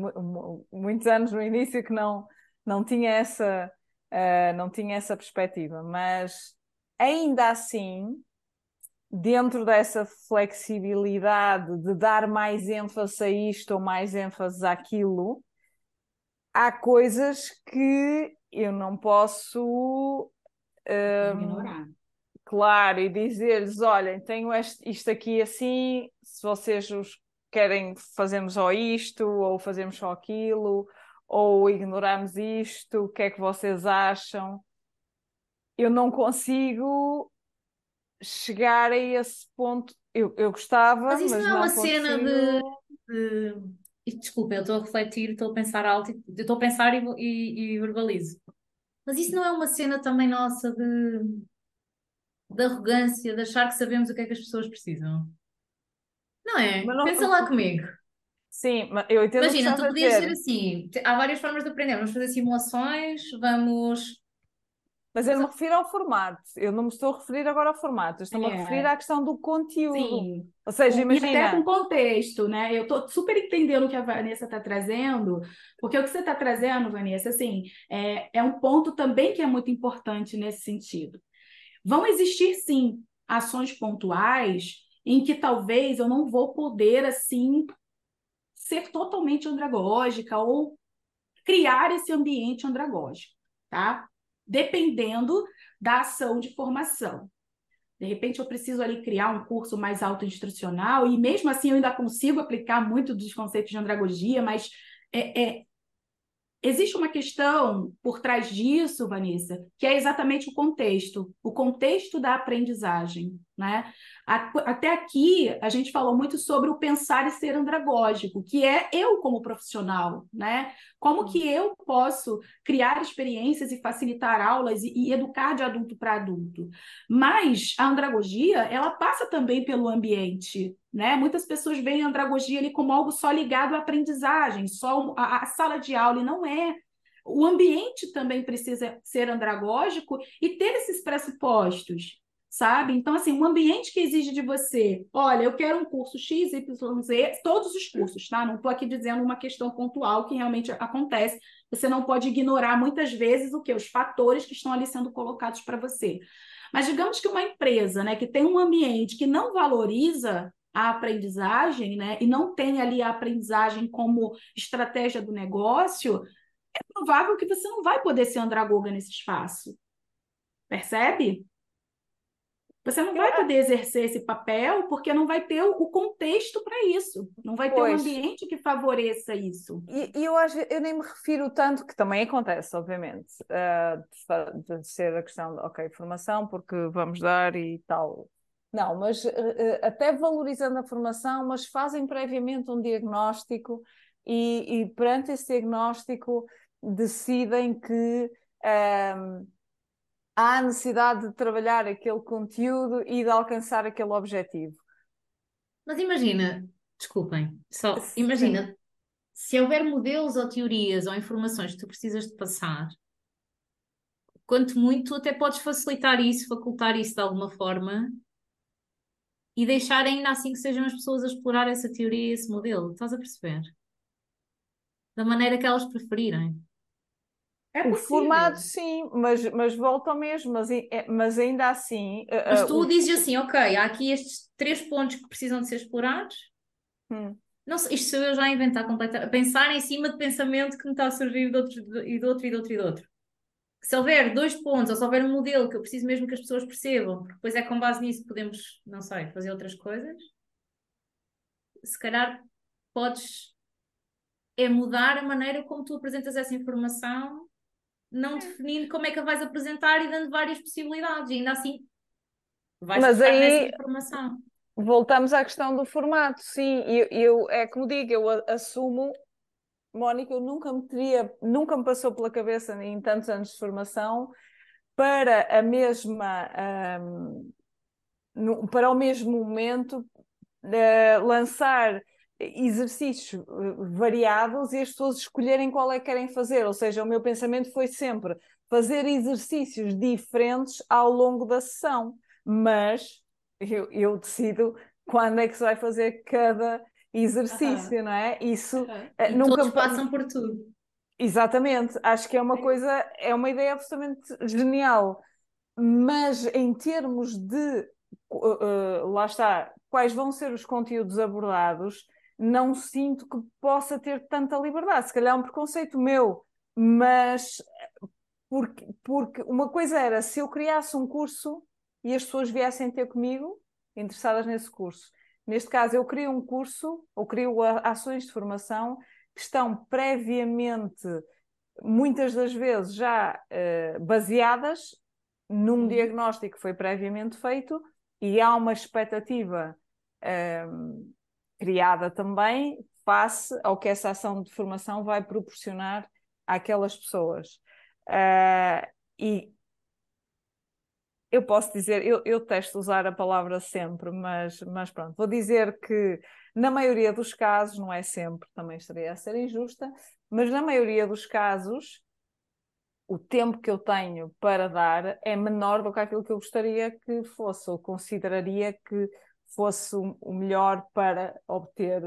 muitos anos no início que não, não tinha essa, uh, não tinha essa perspectiva, mas ainda assim, dentro dessa flexibilidade de dar mais ênfase a isto ou mais ênfase àquilo, há coisas que eu não posso um, ignorar. Claro, e dizer-lhes: olhem, tenho este, isto aqui assim, se vocês os querem, fazemos só isto, ou fazemos só aquilo, ou ignoramos isto, o que é que vocês acham? Eu não consigo chegar a esse ponto. Eu, eu gostava, mas isso mas não é uma consigo... cena de, de... Desculpa, eu estou a refletir, estou a pensar alto, estou a pensar e, e, e verbalizo. Mas isso não é uma cena também nossa de, de arrogância, de achar que sabemos o que é que as pessoas precisam? Não é? Não... Pensa lá comigo. Sim, eu entendo Imagina, tu podias dizer assim: há várias formas de aprender. Vamos fazer simulações, vamos. Mas eu não me refiro ao formato, eu não me estou a referir agora ao formato, eu estou-me é. a referir à questão do conteúdo. Sim. Ou seja, imagina. E até com contexto, né? Eu estou super entendendo o que a Vanessa está trazendo, porque o que você está trazendo, Vanessa, assim, é, é um ponto também que é muito importante nesse sentido. Vão existir, sim, ações pontuais em que talvez eu não vou poder, assim, ser totalmente andragógica ou criar esse ambiente andragógico, tá? Dependendo da ação de formação. De repente, eu preciso ali criar um curso mais autoinstrucional, e mesmo assim eu ainda consigo aplicar muito dos conceitos de andragogia, mas é, é, Existe uma questão por trás disso, Vanessa, que é exatamente o contexto, o contexto da aprendizagem. Né? Até aqui, a gente falou muito sobre o pensar e ser andragógico, que é eu como profissional, né? Como que eu posso criar experiências e facilitar aulas e, e educar de adulto para adulto. Mas a andragogia, ela passa também pelo ambiente, né? Muitas pessoas veem a andragogia ali como algo só ligado à aprendizagem, só a, a sala de aula, e não é. O ambiente também precisa ser andragógico e ter esses pressupostos sabe? Então, assim, um ambiente que exige de você, olha, eu quero um curso X, Y, Z, todos os cursos, tá? Não estou aqui dizendo uma questão pontual que realmente acontece. Você não pode ignorar muitas vezes o que? Os fatores que estão ali sendo colocados para você. Mas digamos que uma empresa, né, que tem um ambiente que não valoriza a aprendizagem, né, e não tem ali a aprendizagem como estratégia do negócio, é provável que você não vai poder ser andragoga nesse espaço. Percebe? Você não vai poder exercer esse papel porque não vai ter o contexto para isso, não vai ter pois. um ambiente que favoreça isso. E, e, eu, acho, eu nem me refiro tanto, que também acontece, obviamente, uh, de, de, ser a questão de, ok, formação, porque vamos dar e tal. Não, mas uh, até valorizando a formação, mas fazem previamente um diagnóstico e, e perante esse diagnóstico decidem que. Um, há necessidade de trabalhar aquele conteúdo e de alcançar aquele objetivo. Mas imagina, desculpem, só imagina, Sim. se houver modelos ou teorias ou informações que tu precisas de passar, quanto muito tu até podes facilitar isso, facultar isso de alguma forma e deixar ainda assim que sejam as pessoas a explorar essa teoria e esse modelo, estás a perceber? Da maneira que elas preferirem. É o formato, sim, mas, mas volta ao mesmo, mas, é, mas ainda assim. Mas uh, tu o... dizes assim, ok, há aqui estes três pontos que precisam de ser explorados. Hum. Não, isto sou eu já a inventar completamente, a pensar em cima de pensamento que me está a surgir de outro, e de outro e de outro e de outro. Se houver dois pontos, ou se houver um modelo que eu preciso mesmo que as pessoas percebam, porque depois é com base nisso que podemos, não sei, fazer outras coisas, se calhar podes é mudar a maneira como tu apresentas essa informação não definindo como é que a vais apresentar e dando várias possibilidades, e ainda assim vais Mas aí informação. Voltamos à questão do formato, sim, eu, eu é como digo, eu assumo, Mónica, eu nunca me teria, nunca me passou pela cabeça em tantos anos de formação para a mesma um, no, para o mesmo momento uh, lançar exercícios eh, variados e as pessoas escolherem qual é que querem fazer. Ou seja, o meu pensamento foi sempre fazer exercícios diferentes ao longo da sessão, mas eu, eu decido quando é que se vai fazer cada exercício, não é? Isso uh nunca todos passam por tudo. Exatamente, acho que é uma coisa, é uma ideia absolutamente genial, mas em termos de, uh, lá está, quais vão ser os conteúdos abordados, não sinto que possa ter tanta liberdade. Se calhar é um preconceito meu, mas porque, porque uma coisa era se eu criasse um curso e as pessoas viessem ter comigo, interessadas nesse curso. Neste caso, eu crio um curso ou crio ações de formação que estão previamente, muitas das vezes já uh, baseadas num uhum. diagnóstico que foi previamente feito e há uma expectativa uh, criada também face ao que essa ação de formação vai proporcionar àquelas pessoas. Uh, e eu posso dizer, eu, eu testo usar a palavra sempre, mas, mas pronto, vou dizer que na maioria dos casos, não é sempre, também estaria a ser injusta, mas na maioria dos casos, o tempo que eu tenho para dar é menor do que aquilo que eu gostaria que fosse, ou consideraria que fosse o melhor para obter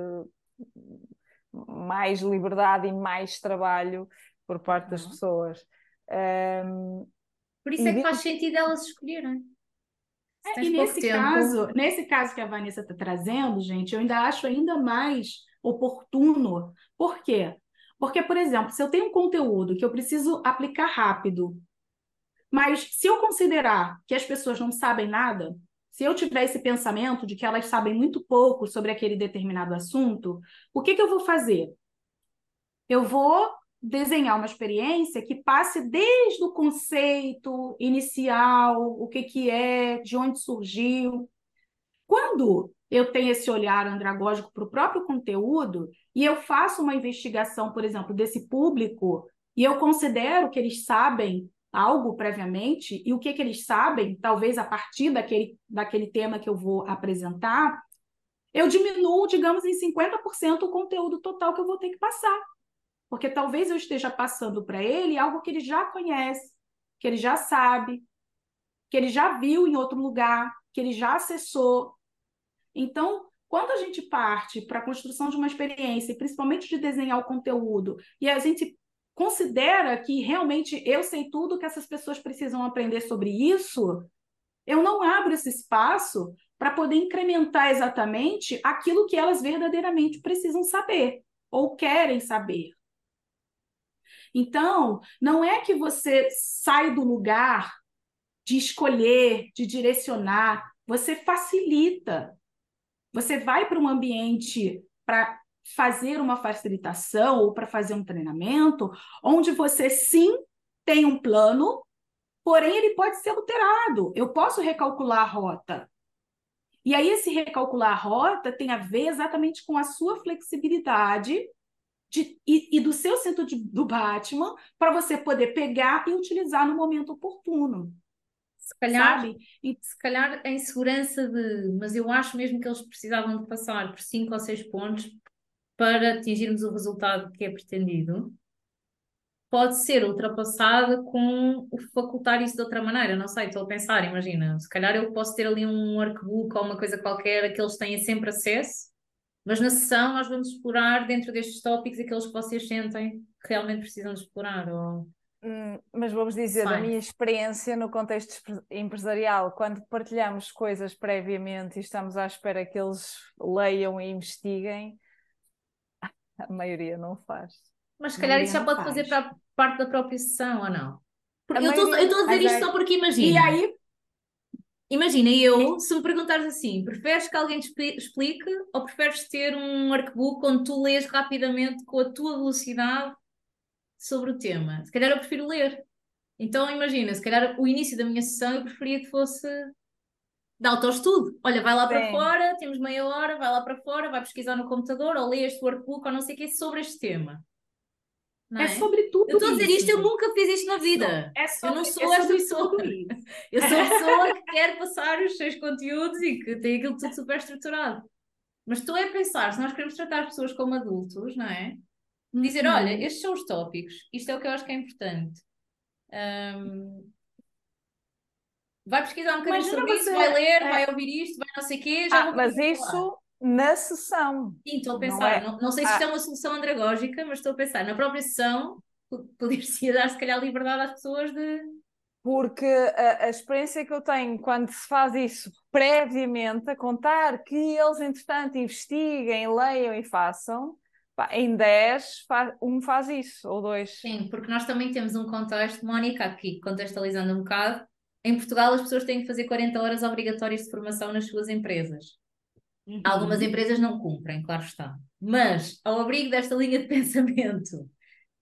mais liberdade e mais trabalho por parte das pessoas. Um, por isso é que faz sentido elas escolherem. É, e nesse tempo... caso, nesse caso que a Vanessa está trazendo, gente, eu ainda acho ainda mais oportuno. Por quê? Porque, por exemplo, se eu tenho um conteúdo que eu preciso aplicar rápido, mas se eu considerar que as pessoas não sabem nada, se eu tiver esse pensamento de que elas sabem muito pouco sobre aquele determinado assunto, o que, que eu vou fazer? Eu vou desenhar uma experiência que passe desde o conceito inicial, o que, que é, de onde surgiu. Quando eu tenho esse olhar andragógico para o próprio conteúdo e eu faço uma investigação, por exemplo, desse público e eu considero que eles sabem algo previamente e o que, que eles sabem, talvez a partir daquele, daquele tema que eu vou apresentar, eu diminuo, digamos, em 50% o conteúdo total que eu vou ter que passar. Porque talvez eu esteja passando para ele algo que ele já conhece, que ele já sabe, que ele já viu em outro lugar, que ele já acessou. Então, quando a gente parte para a construção de uma experiência, principalmente de desenhar o conteúdo, e a gente considera que realmente eu sei tudo que essas pessoas precisam aprender sobre isso, eu não abro esse espaço para poder incrementar exatamente aquilo que elas verdadeiramente precisam saber ou querem saber. Então, não é que você sai do lugar de escolher, de direcionar, você facilita. Você vai para um ambiente para fazer uma facilitação ou para fazer um treinamento, onde você sim tem um plano, porém ele pode ser alterado. Eu posso recalcular a rota. E aí, esse recalcular a rota tem a ver exatamente com a sua flexibilidade de, e, e, do seu centro de, do Batman para você poder pegar e utilizar no momento oportuno. Se calhar, sabe? Se calhar a insegurança de, mas eu acho mesmo que eles precisavam de passar por cinco ou seis pontos para atingirmos o resultado que é pretendido, pode ser ultrapassada com o facultar isso de outra maneira. Não sei, estou a pensar, imagina, se calhar eu posso ter ali um workbook ou uma coisa qualquer a que eles têm sempre acesso mas na sessão nós vamos explorar dentro destes tópicos aqueles que vocês sentem que realmente precisam de explorar. Ou... Hum, mas vamos dizer, da minha experiência no contexto empresarial, quando partilhamos coisas previamente e estamos à espera que eles leiam e investiguem, a maioria não faz. Mas se calhar isso já pode faz. fazer para parte da própria sessão, ou não? Porque eu estou a dizer isto só porque imagina. E aí Imagina, eu, se me perguntares assim, preferes que alguém te explique ou preferes ter um workbook onde tu lês rapidamente com a tua velocidade sobre o tema? Se calhar eu prefiro ler. Então imagina, se calhar o início da minha sessão eu preferia que fosse de autoestudo. Olha, vai lá para Sim. fora, temos meia hora, vai lá para fora, vai pesquisar no computador ou lê este workbook ou não sei o que sobre este tema. É? é? sobre tudo. Eu estou a dizer isto, eu nunca fiz isto na vida. É sobre, eu não sou é esta pessoa. Eu sou a pessoa que quer passar os seus conteúdos e que tem aquilo tudo super estruturado. Mas estou a pensar, se nós queremos tratar as pessoas como adultos, não é? Dizer, uhum. olha, estes são os tópicos, isto é o que eu acho que é importante. Um, vai pesquisar um bocadinho sobre isso, vai ler, é... vai ouvir isto, vai não sei o quê. Já ah, mas isso na sessão. Sim, estou a pensar, não, é... não, não sei se isto é ah. é uma solução andragógica, mas estou a pensar, na própria sessão, poder-se dar, se calhar, liberdade às pessoas de. Porque a, a, experiência que eu tenho quando se faz isso previamente, a contar que eles, entretanto, investiguem, leiam e façam, pá, em 10, um faz isso, ou dois. Sim, porque nós também temos um contexto, Mónica, aqui contextualizando um bocado, em Portugal as pessoas têm que fazer 40 horas obrigatórias de formação nas suas empresas. Uhum. Algumas empresas não cumprem, claro está. Mas, ao abrigo desta linha de pensamento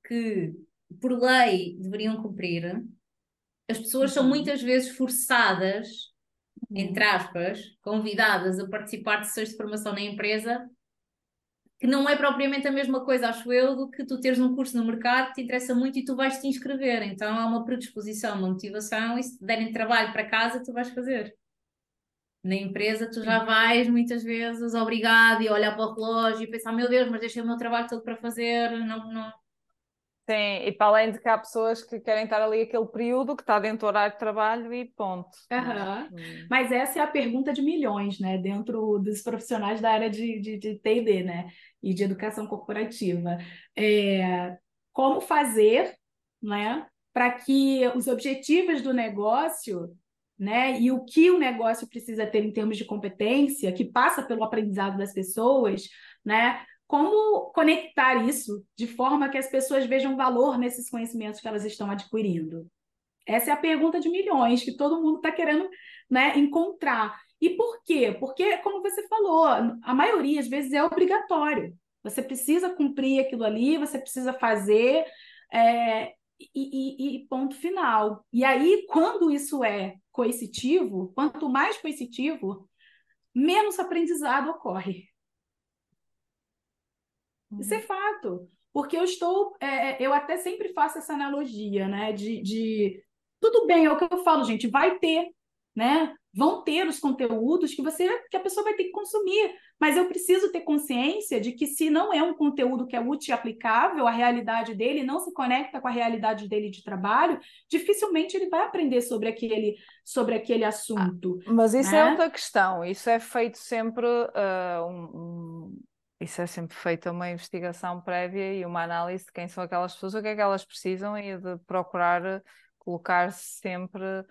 que, por lei, deveriam cumprir, as pessoas uhum. são muitas vezes forçadas, uhum. entre aspas, convidadas a participar de sessões de formação na empresa, que não é propriamente a mesma coisa, acho eu, do que tu teres um curso no mercado que te interessa muito e tu vais te inscrever. Então há uma predisposição, uma motivação, e se te derem trabalho para casa, tu vais fazer na empresa tu já vais muitas vezes obrigado e olhar para o relógio e pensar, meu Deus, mas deixei o meu trabalho todo para fazer, não, não... Sim, e para além de que há pessoas que querem estar ali aquele período que está dentro do horário de trabalho e ponto. Uhum. Hum. Mas essa é a pergunta de milhões, né? Dentro dos profissionais da área de, de, de TD, né? E de educação corporativa. É, como fazer, né? Para que os objetivos do negócio né? E o que o negócio precisa ter em termos de competência, que passa pelo aprendizado das pessoas, né? Como conectar isso de forma que as pessoas vejam valor nesses conhecimentos que elas estão adquirindo? Essa é a pergunta de milhões que todo mundo está querendo né, encontrar. E por quê? Porque, como você falou, a maioria às vezes é obrigatório. Você precisa cumprir aquilo ali, você precisa fazer, é, e, e, e ponto final. E aí, quando isso é coercitivo, quanto mais coercitivo, menos aprendizado ocorre. Uhum. Isso é fato. Porque eu estou, é, é, eu até sempre faço essa analogia, né? De, de tudo bem, é o que eu falo, gente, vai ter, né? Vão ter os conteúdos que você, que a pessoa vai ter que consumir. Mas eu preciso ter consciência de que se não é um conteúdo que é útil e aplicável, a realidade dele não se conecta com a realidade dele de trabalho, dificilmente ele vai aprender sobre aquele, sobre aquele assunto. Ah, mas isso é né? é outra questão. Isso é feito sempre uh, um, um... Isso é sempre feita uma investigação prévia e uma análise de quem são aquelas pessoas, o que é que elas precisam e de procurar colocar-se sempre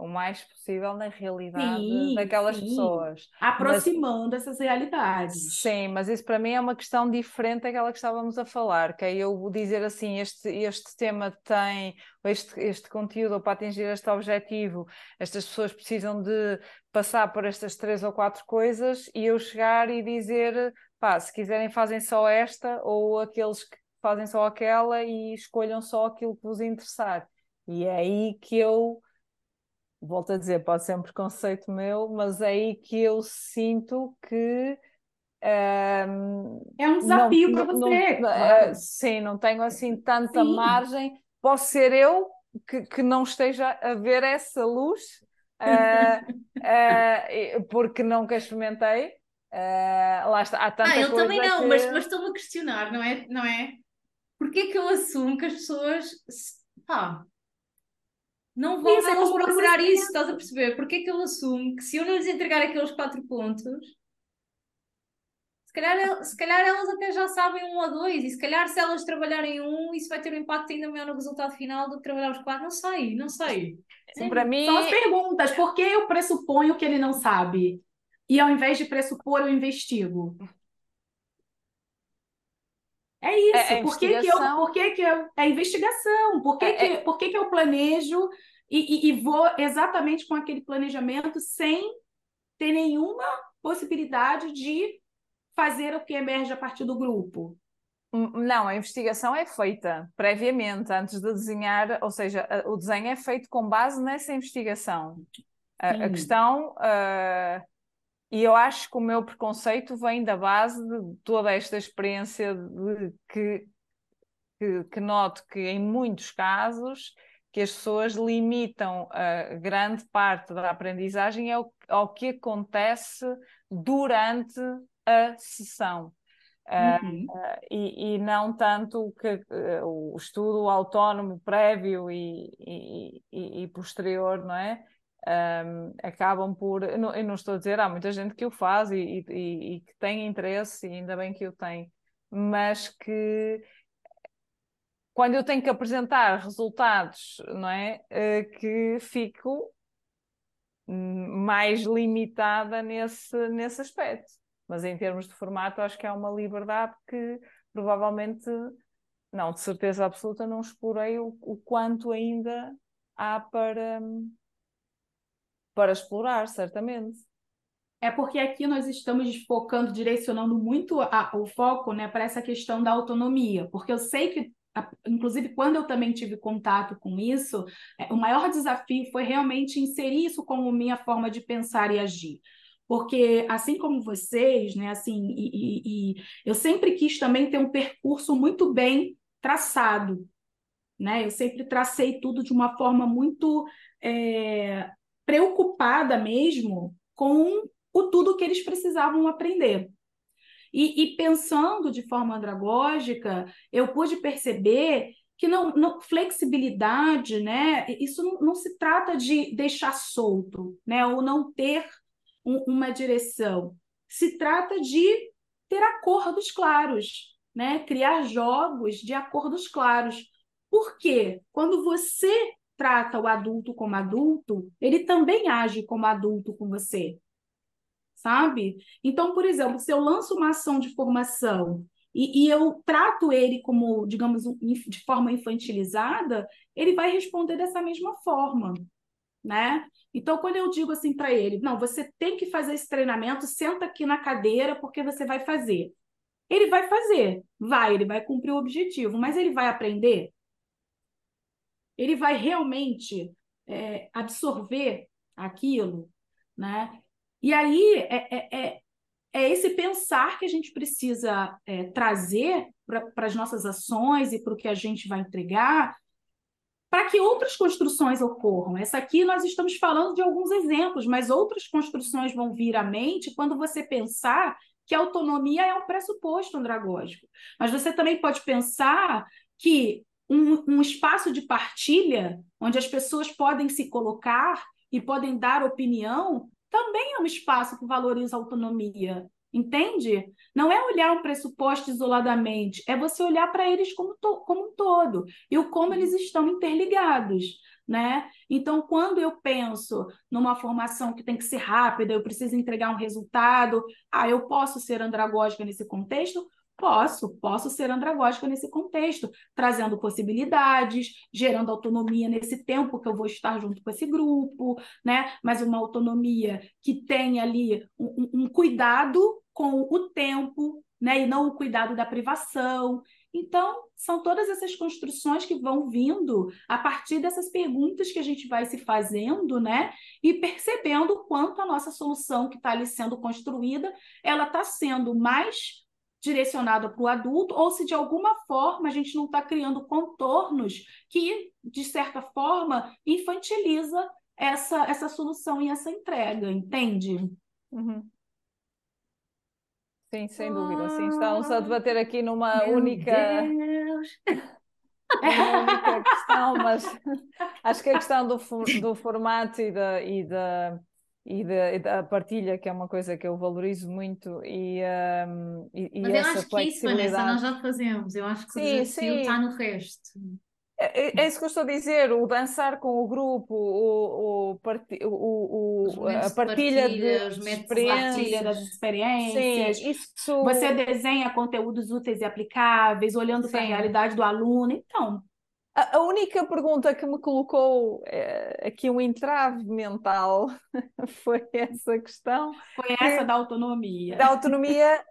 o mais possível na realidade sim, daquelas sim. pessoas. Aproximando mas, essas realidades. Sim, mas isso para mim é uma questão diferente daquela que estávamos a falar, que é eu dizer assim, este, este tema tem, este, este conteúdo, ou para atingir este objetivo, estas pessoas precisam de passar por estas três ou quatro coisas e eu chegar e dizer, pá, se quiserem fazem só esta, ou aqueles que fazem só aquela e escolham só aquilo que vos interessar. E é aí que eu volto a dizer, pode ser um preconceito meu, mas é aí que eu sinto que. É um desafio para você. Não, claro. uh, sim, não tenho assim tanta sim. margem. Posso ser eu que, que não esteja a ver essa luz, uh, porque nunca experimentei. lá está, há tanta ah, eu também não, que... mas, mas estou-me a questionar, não é? Não é? Porquê que eu assumo que as pessoas. Pá, não vão é procurar isso, estás a perceber? Porque é que eu assumo que se eu não lhes entregar aqueles quatro pontos, se calhar, se calhar elas até já sabem um ou dois, e se calhar se elas trabalharem um, isso vai ter um impacto ainda maior no resultado final do que trabalhar os quatro. Não sei, não sei. Sim, para mim... São as perguntas. Por que eu pressuponho que ele não sabe? E ao invés de pressupor, eu investigo. É isso. É, é por que, que eu, por que, que eu. É investigação. Por que, é, que, é... Por que, que eu planejo e, e, e vou exatamente com aquele planejamento sem ter nenhuma possibilidade de fazer o que emerge a partir do grupo? Hum, não, a investigação é feita previamente, antes de desenhar, ou seja, o desenho é feito com base nessa investigação. A, a, questão, uh, e eu acho que o meu preconceito vem da base de toda esta experiência de que, que, que noto que em muitos casos que as pessoas limitam a grande parte da aprendizagem ao, ao que acontece durante a sessão. Uhum. Uh, e, e, não tanto que, uh, o estudo autónomo prévio e, e, e posterior, não é? Um, acabam por. Eu não, eu não, estou a dizer, há muita gente que o faz e, e, e, que tem interesse, e ainda bem que o tem, mas que quando eu tenho que apresentar resultados, não é? Uh, que fico mais limitada nesse, nesse aspecto. Mas em termos de formato, acho que há uma liberdade que provavelmente, não, de certeza absoluta, não explorei o, o quanto ainda há para, para explorar, certamente. É porque aqui nós estamos focando, direcionando muito a, o foco né, para essa questão da autonomia, porque eu sei que, inclusive, quando eu também tive contato com isso, é, o maior desafio foi realmente inserir isso como minha forma de pensar e agir. Porque, assim como vocês, né, assim, e, e, e eu sempre quis também ter um percurso muito bem traçado, né? Eu sempre tracei tudo de uma forma muito é, preocupada mesmo com o tudo que eles precisavam aprender. E, e pensando de forma andragógica, eu pude perceber que não, não, flexibilidade, né? Isso não, não, se trata de deixar solto, né? Ou não ter um, uma direção. Se trata de ter acordos claros, né? Criar jogos de acordos claros. Porque quando você trata o adulto como adulto, ele também age como adulto com você sabe? Então, por exemplo, se eu lanço uma ação de formação e, e, eu trato ele como, digamos, de forma infantilizada, ele vai responder dessa mesma forma, né? Então, quando eu digo assim para ele, não, você tem que fazer esse treinamento, senta aqui na cadeira porque você vai fazer. Ele vai fazer, vai, ele vai cumprir o objetivo, mas ele vai aprender? Ele vai realmente é, absorver aquilo, né? E aí é, é, é, é esse pensar que a gente precisa é, trazer para as nossas ações e para o que a gente vai entregar, para que outras construções ocorram. Essa aqui nós estamos falando de alguns exemplos, mas outras construções vão vir à mente quando você pensar que a autonomia é um pressuposto andragógico. Mas você também pode pensar que um, um espaço de partilha, onde as pessoas podem se colocar e podem dar opinião, também é um espaço que valoriza a autonomia, entende? Não é olhar um pressuposto isoladamente, é você olhar para eles como, como um todo e o como eles estão interligados. Né? Então, quando eu penso numa formação que tem que ser rápida, eu preciso entregar um resultado, ah, eu posso ser andragógica nesse contexto? Posso, posso ser andragógica nesse contexto, trazendo possibilidades, gerando autonomia nesse tempo que eu vou estar junto com esse grupo, né? Mas uma autonomia que tenha ali um, um cuidado com o tempo, né? E não o cuidado da privação. Então, são todas essas construções que vão vindo a partir dessas perguntas que a gente vai se fazendo, né? E percebendo quanto a nossa solução que está ali sendo construída, ela está sendo mais direcionado para o adulto, ou se de alguma forma a gente não está criando contornos que, de certa forma, infantiliza essa, essa solução e essa entrega, entende? Uhum. Sim, sem dúvida. Sim, estamos a debater aqui numa Meu única. Uma única questão, mas acho que a questão do, do formato e da, e da, e da, da, partilha, que é uma coisa que eu valorizo muito, e, um, e, Mas e eu essa acho que isso, Vanessa, nós já fazemos. Eu acho que sim, o desafio sim. está no resto. É, é, é, isso que eu estou a dizer, o dançar com o grupo, o, o, parti, o, o a partilha, de experiências. Partilha das experiências. Sim, isso... Você desenha conteúdos úteis e aplicáveis, olhando para a realidade do aluno. Então, a, a única pergunta que me colocou é, aqui um entrave mental foi essa questão. Foi essa da autonomia. Da autonomia,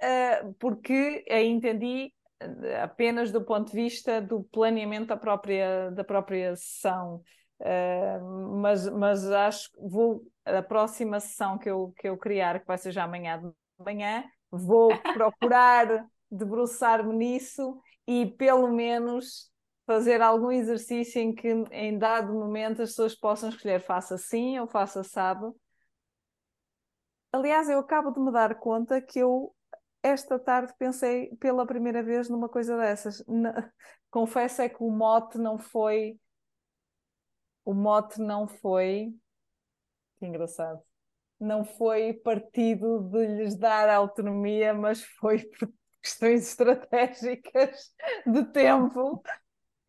uh, porque a entendi eh, apenas do ponto de vista do planeamento da própria, da própria sessão. Uh, mas, mas acho que vou a próxima sessão que eu, que eu criar, que vai ser já amanhã de manhã, vou procurar debruçar-me nisso e pelo menos fazer algum exercício em que em dado momento as pessoas possam escolher faça assim ou faça assado. Aliás, eu acabo de me dar conta que eu esta tarde pensei pela primeira vez numa coisa dessas. Confesso é que o mote não foi o mote não foi que engraçado. Não foi partido de lhes dar autonomia, mas foi por questões estratégicas de tempo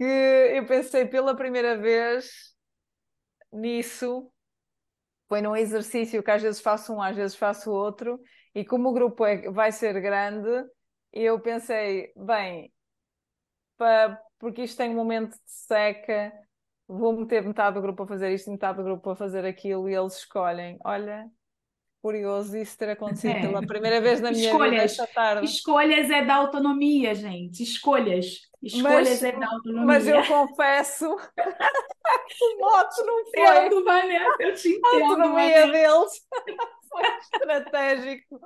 que eu pensei pela primeira vez nisso. Foi num exercício que às vezes faço um, às vezes faço outro, e como o grupo é, vai ser grande, eu pensei, bem, para, porque isto tem um momento de seca, vou meter metade do grupo a fazer isto, metade do grupo a fazer aquilo, e eles escolhem. Olha, curioso isso ter acontecido é. pela primeira vez na minha escolhas, vida esta tarde. Escolhas é da autonomia, gente. Escolhas. Escolhas mas, é da autonomia. Mas eu confesso que o mote não foi. Eu, Vanessa, eu te entendo. A autonomia deles foi estratégico.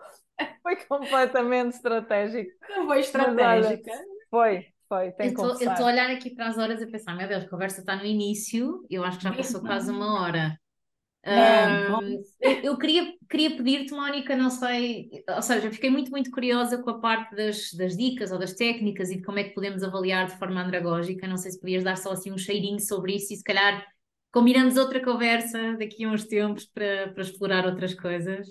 Foi completamente estratégico. Não foi estratégica. Olha, foi, foi, tem eu estou a olhar aqui para as horas e pensar, meu Deus, a conversa está no início, eu acho que já passou quase uma hora. Um, eu queria, queria pedir-te, Mónica, não sei, ou seja, fiquei muito, muito curiosa com a parte das, das dicas ou das técnicas e de como é que podemos avaliar de forma andragógica. Não sei se podias dar só assim um cheirinho sobre isso e se calhar combinamos outra conversa daqui a uns tempos para, para explorar outras coisas.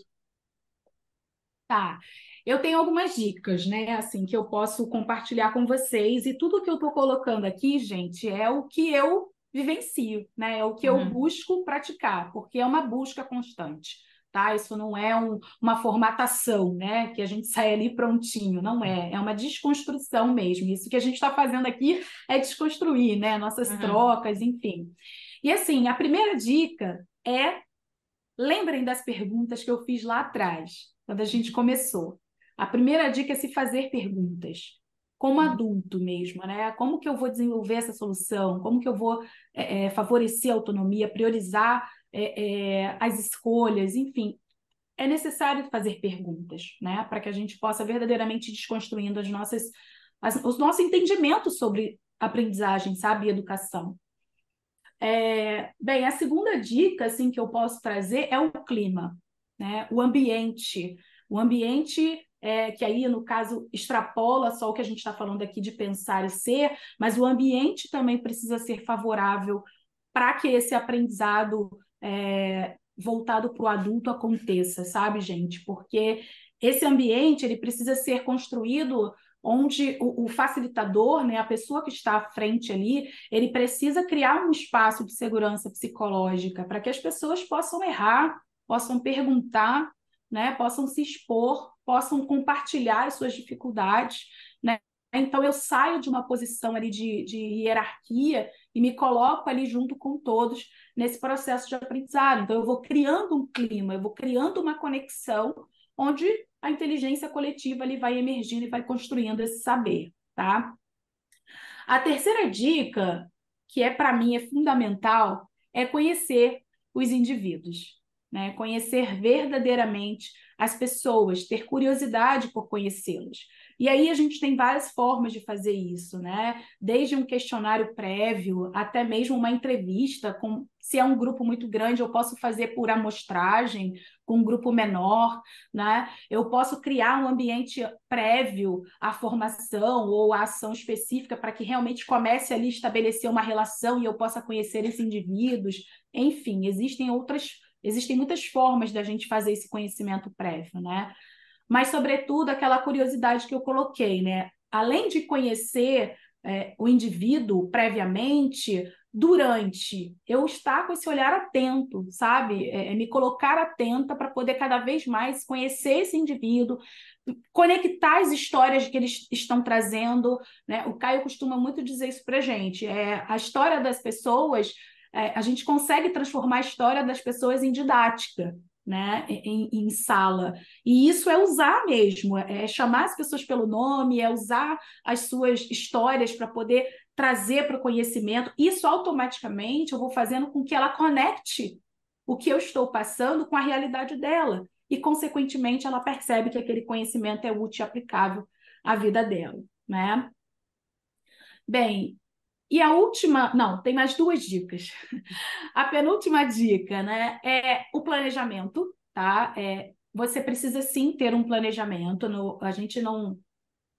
Tá. Eu tenho algumas dicas, né, assim, que eu posso compartilhar com vocês e tudo que eu estou colocando aqui, gente, é o que eu vivencio, né? É o que uhum. eu busco praticar, porque é uma busca constante. Tá? Isso não é um, uma formatação, né? Que a gente sai ali prontinho, não é. É uma desconstrução mesmo. Isso que a gente está fazendo aqui é desconstruir, né? Nossas uhum. trocas, enfim. E assim, a primeira dica é lembrem das perguntas que eu fiz lá atrás, quando a gente começou. A primeira dica é se fazer perguntas como uhum. adulto mesmo, né? Como que eu vou desenvolver essa solução? Como que eu vou é, é, favorecer a autonomia, priorizar é, é, as escolhas, enfim. É necessário fazer perguntas, né? Para que a gente possa verdadeiramente ir desconstruindo as nossas, as, os nossos entendimentos sobre aprendizagem, sabe? E educação. É, bem, a segunda dica assim, que eu posso trazer é o clima, né? o ambiente. O ambiente é, que aí, no caso, extrapola só o que a gente está falando aqui de pensar e ser, mas o ambiente também precisa ser favorável para que esse aprendizado é, voltado para o adulto aconteça, sabe, gente? Porque esse ambiente ele precisa ser construído onde o, o, facilitador, né, a pessoa que está à frente ali, ele precisa criar um espaço de segurança psicológica para que as pessoas possam errar, possam perguntar, né, possam se expor possam compartilhar as suas dificuldades, né? Então eu saio de uma posição ali de, de hierarquia e me coloco ali junto com todos nesse processo de aprendizado. Então eu vou criando um clima, eu vou criando uma conexão onde a inteligência coletiva ali vai emergindo e vai construindo esse saber, tá? A terceira dica, que é para mim é fundamental, é conhecer os indivíduos né? Conhecer verdadeiramente as pessoas, ter curiosidade por conhecê-las. E aí a gente tem várias formas de fazer isso, né? Desde um questionário prévio até mesmo uma entrevista com se é um grupo muito grande, eu posso fazer por amostragem, com um grupo menor, né? Eu posso criar um ambiente prévio à formação ou à ação específica para que realmente comece ali a estabelecer uma relação e eu possa conhecer esses indivíduos. Enfim, existem outras Existem muitas formas da gente fazer esse conhecimento prévio, né? Mas, sobretudo, aquela curiosidade que eu coloquei, né? Além de conhecer é, o indivíduo previamente, durante, eu estar com esse olhar atento, sabe? É, é me colocar atenta para poder cada vez mais conhecer esse indivíduo, conectar as histórias que eles estão trazendo, né? O Caio costuma muito dizer isso para gente. É, a história das pessoas é, a gente consegue transformar a história das pessoas em didática, né, em, em, sala. E isso é usar mesmo, é chamar as pessoas pelo nome, é usar as suas histórias para poder trazer para o conhecimento. Isso automaticamente eu vou fazendo com que ela conecte o que eu estou passando com a realidade dela. E, consequentemente, ela percebe que aquele conhecimento é útil e aplicável à vida dela. Né? Bem, e a última, não, tem mais duas dicas. A penúltima dica, né, é o planejamento, tá? É, você precisa sim ter um planejamento. No, a gente não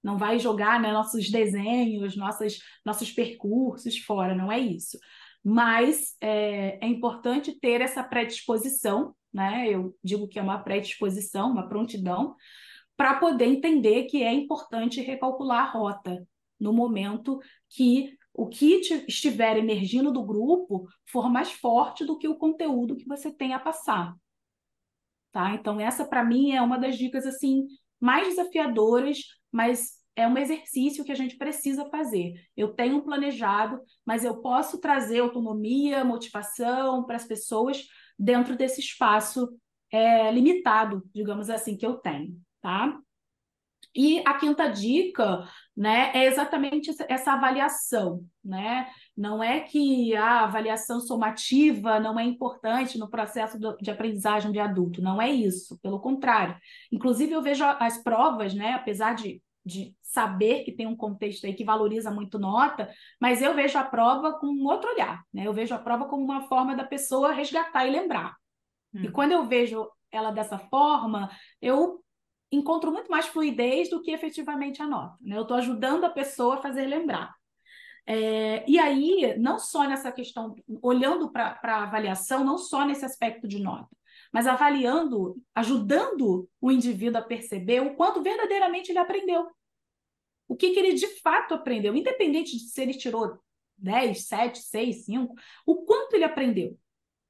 não vai jogar né, nossos desenhos, nossas, nossos percursos fora, não é isso. Mas é, é importante ter essa predisposição, né? Eu digo que é uma predisposição, uma prontidão, para poder entender que é importante recalcular a rota no momento que o que estiver emergindo do grupo for mais forte do que o conteúdo que você tem a passar. Tá? Então, essa para mim é uma das dicas assim mais desafiadoras, mas é um exercício que a gente precisa fazer. Eu tenho planejado, mas eu posso trazer autonomia, motivação para as pessoas dentro desse espaço é, limitado, digamos assim, que eu tenho, tá? E a quinta dica, né, é exatamente essa avaliação, né? Não é que a avaliação somativa não é importante no processo de aprendizagem de adulto, não é isso, pelo contrário. Inclusive, eu vejo as provas, né, apesar de, de saber que tem um contexto aí que valoriza muito nota, mas eu vejo a prova com um outro olhar, né? Eu vejo a prova como uma forma da pessoa resgatar e lembrar. Hum. E quando eu vejo ela dessa forma, eu encontro muito mais fluidez do que efetivamente a nota. Né? Eu estou ajudando a pessoa a fazer lembrar. É, e aí, não só nessa questão, olhando para a avaliação, não só nesse aspecto de nota, mas avaliando, ajudando o indivíduo a perceber o quanto verdadeiramente ele aprendeu. O que, que ele de fato aprendeu, independente de se ele tirou 10, 7, 6, 5, o quanto ele aprendeu.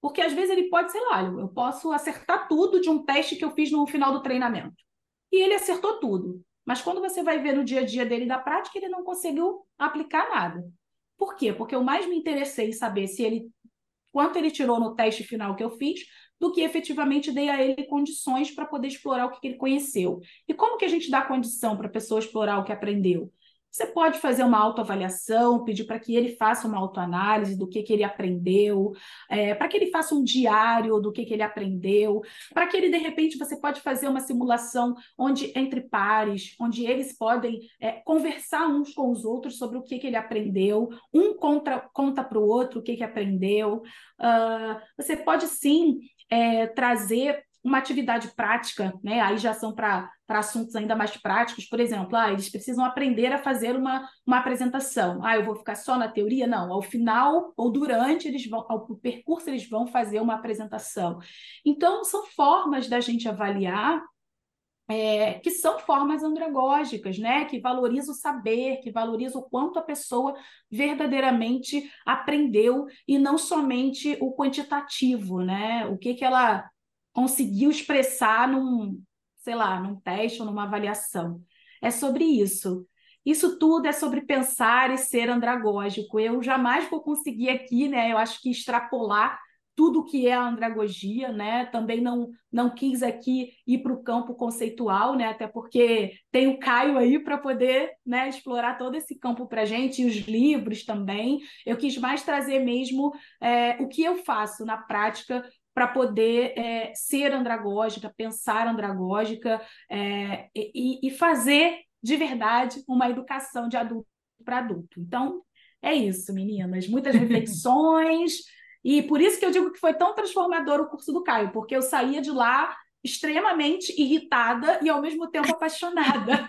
Porque às vezes ele pode, sei lá, eu posso acertar tudo de um teste que eu fiz no final do treinamento e ele acertou tudo. Mas quando você vai ver no dia a dia dele da prática, ele não conseguiu aplicar nada. Por quê? Porque eu mais me interessei em saber se ele quanto ele tirou no teste final que eu fiz, do que efetivamente dei a ele condições para poder explorar o que ele conheceu. E como que a gente dá condição para a pessoa explorar o que aprendeu? Você pode fazer uma autoavaliação, pedir para que ele faça uma autoanálise do que, que ele aprendeu, é, para que ele faça um diário do que, que ele aprendeu, para que ele, de repente, você pode fazer uma simulação onde entre pares, onde eles podem é, conversar uns com os outros sobre o que, que ele aprendeu, um contra, conta para o outro o que, que aprendeu. Uh, você pode sim é, trazer uma atividade prática, né? Aí já são para assuntos ainda mais práticos, por exemplo, ah, eles precisam aprender a fazer uma, uma apresentação. Ah, eu vou ficar só na teoria? Não, ao final ou durante eles vão, ao percurso eles vão fazer uma apresentação. Então, são formas da gente avaliar é, que são formas andragógicas, né? Que valoriza o saber, que valoriza o quanto a pessoa verdadeiramente aprendeu e não somente o quantitativo, né? O que que ela conseguiu expressar num, sei lá, num teste ou numa avaliação. É sobre isso. Isso tudo é sobre pensar e ser andragógico. Eu jamais vou conseguir aqui, né? Eu acho que extrapolar tudo que é a andragogia, né? Também não não quis aqui ir para o campo conceitual, né? Até porque tem o Caio aí para poder, né, explorar todo esse campo para gente e os livros também. Eu quis mais trazer mesmo é, o que eu faço na prática para poder é, ser andragógica, pensar andragógica é, e, e, fazer de verdade uma educação de adulto para adulto. Então, é isso, meninas. Muitas reflexões. e por isso que eu digo que foi tão transformador o curso do Caio, porque eu saía de lá extremamente irritada e ao mesmo tempo apaixonada.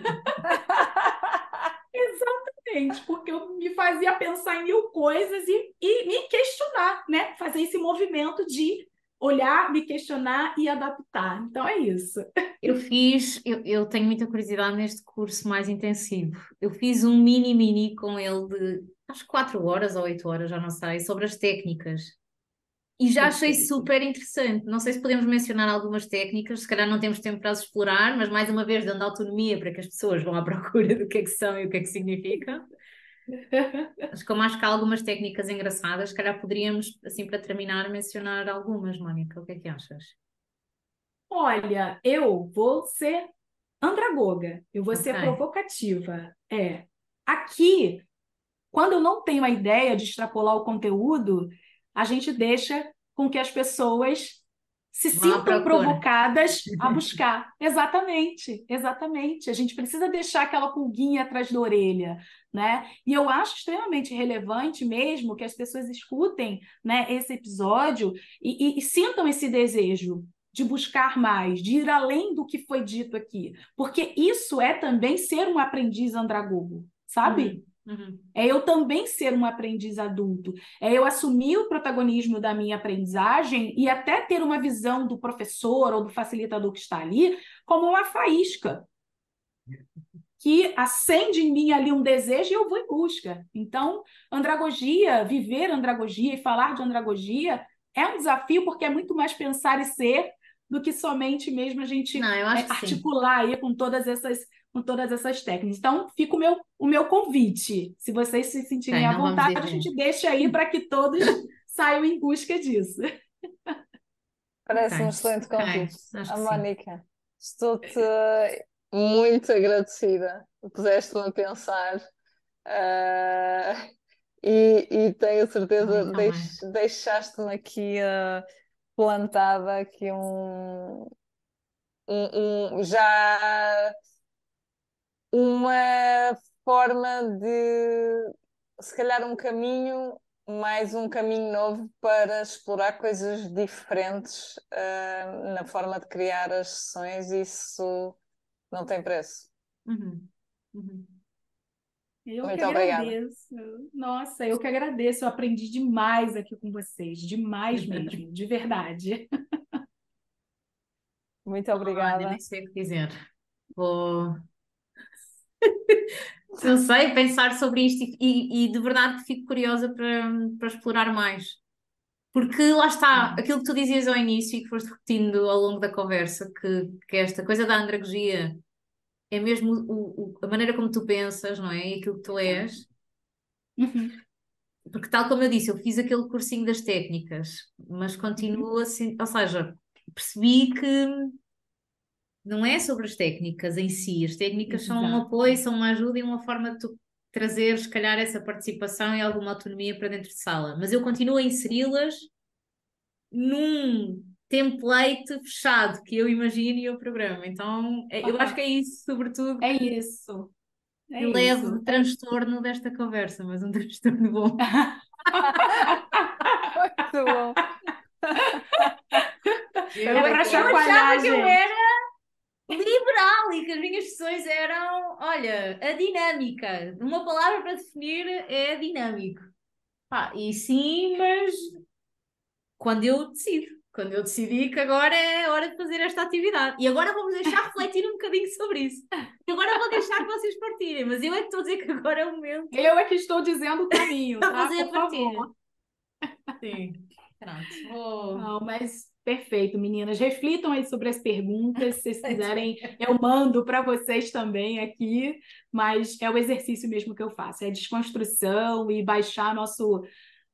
Exatamente, porque eu me fazia pensar em mil coisas e, e me questionar, né? Fazer esse movimento de olhar, me questionar e adaptar. Então é isso. Eu fiz, eu, eu tenho muita curiosidade neste curso mais intensivo. Eu fiz um mini mini com ele de acho que 4 horas ou 8 horas, já não sei, sobre as técnicas. E já achei super interessante. Não sei se podemos mencionar algumas técnicas, se calhar não temos tempo para as explorar, mas mais uma vez dando autonomia para que as pessoas vão à procura do que é que são e o que é que significa. Mas como acho que há algumas técnicas engraçadas, se calhar poderíamos, assim, para terminar, mencionar algumas, Mónica. O que é que achas? Olha, eu vou ser andragoga, eu vou okay. ser provocativa. É. Aqui, quando eu não tenho a ideia de extrapolar o conteúdo, a gente deixa com que as pessoas se sintam provocadas a buscar. Exatamente, exatamente. A gente precisa deixar aquela pulguinha atrás da orelha, né? E eu acho extremamente relevante mesmo que as pessoas escutem né, esse episódio e, e, e sintam esse desejo de buscar mais, de ir além do que foi dito aqui. Porque isso é também ser um aprendiz andragogo, sabe? Uhum. Uhum. É eu também ser um aprendiz adulto. É eu assumir o protagonismo da minha aprendizagem e até ter uma visão do professor ou do facilitador que está ali como uma faísca. que acende em mim ali um desejo e eu vou em busca. Então, andragogia, viver andragogia e falar de andragogia é um desafio porque é muito mais pensar e ser do que somente mesmo a gente Não, é, articular aí com todas essas com todas essas técnicas. Então, fica o meu, o meu convite. Se vocês se sentirem à vontade, a gente deixa aí para que todos saiam em busca disso. Parece um excelente convite. A Mónica, estou-te muito agradecida. Puseste-me a pensar uh, e, e, tenho certeza que deixaste-me aqui uh, plantada aqui um, um, um, já uma forma de se calhar um caminho mais um caminho novo para explorar coisas diferentes uh, na forma de criar as sessões, isso não tem preço. Uhum. Uhum. Eu Muito que agradeço. Obrigada. Nossa, eu que agradeço. Eu aprendi demais aqui com vocês, demais mesmo, de verdade. Muito obrigada. Olha, nem sei o que dizer. Vou não sei, pensar sobre isto e, e, de verdade fico curiosa para, para explorar mais. Porque lá está, aquilo que tu dizias ao início e que foste repetindo ao longo da conversa, que, que esta coisa da andragogia é mesmo o, o, a maneira como tu pensas, não é? E aquilo que tu és. Uhum. Porque, tal como eu disse, eu fiz aquele cursinho das técnicas, mas continuo uhum. assim, ou seja, percebi que não é sobre as técnicas em si, as técnicas Exato. são um apoio, são uma ajuda e uma forma de tu trazer, se calhar, essa participação e alguma autonomia para dentro de sala, mas eu continuo a inseri-las num template fechado que eu imagino e eu programo. Então, é, eu acho que é isso, sobretudo. É isso. É eu levo transtorno desta conversa, mas um transtorno bom. Muito bom. Eu, eu achava que eu era liberal e que as minhas sessões eram, olha, a dinâmica. Uma palavra para definir é dinâmico. Pá, e sim, mas quando eu decido, quando eu decidi que agora é hora de fazer esta atividade. E agora vamos deixar refletir um bocadinho sobre isso. E agora vou deixar que vocês partirem, mas eu é que estou a dizer que agora é o momento. Eu é que estou dizendo o caminho, tá? fazer a partilha. Sim. Pronto, vou... Não, mas Perfeito, meninas. Reflitam aí sobre as perguntas. Se vocês quiserem, eu mando para vocês também aqui, mas é o exercício mesmo que eu faço, é desconstrução e baixar nosso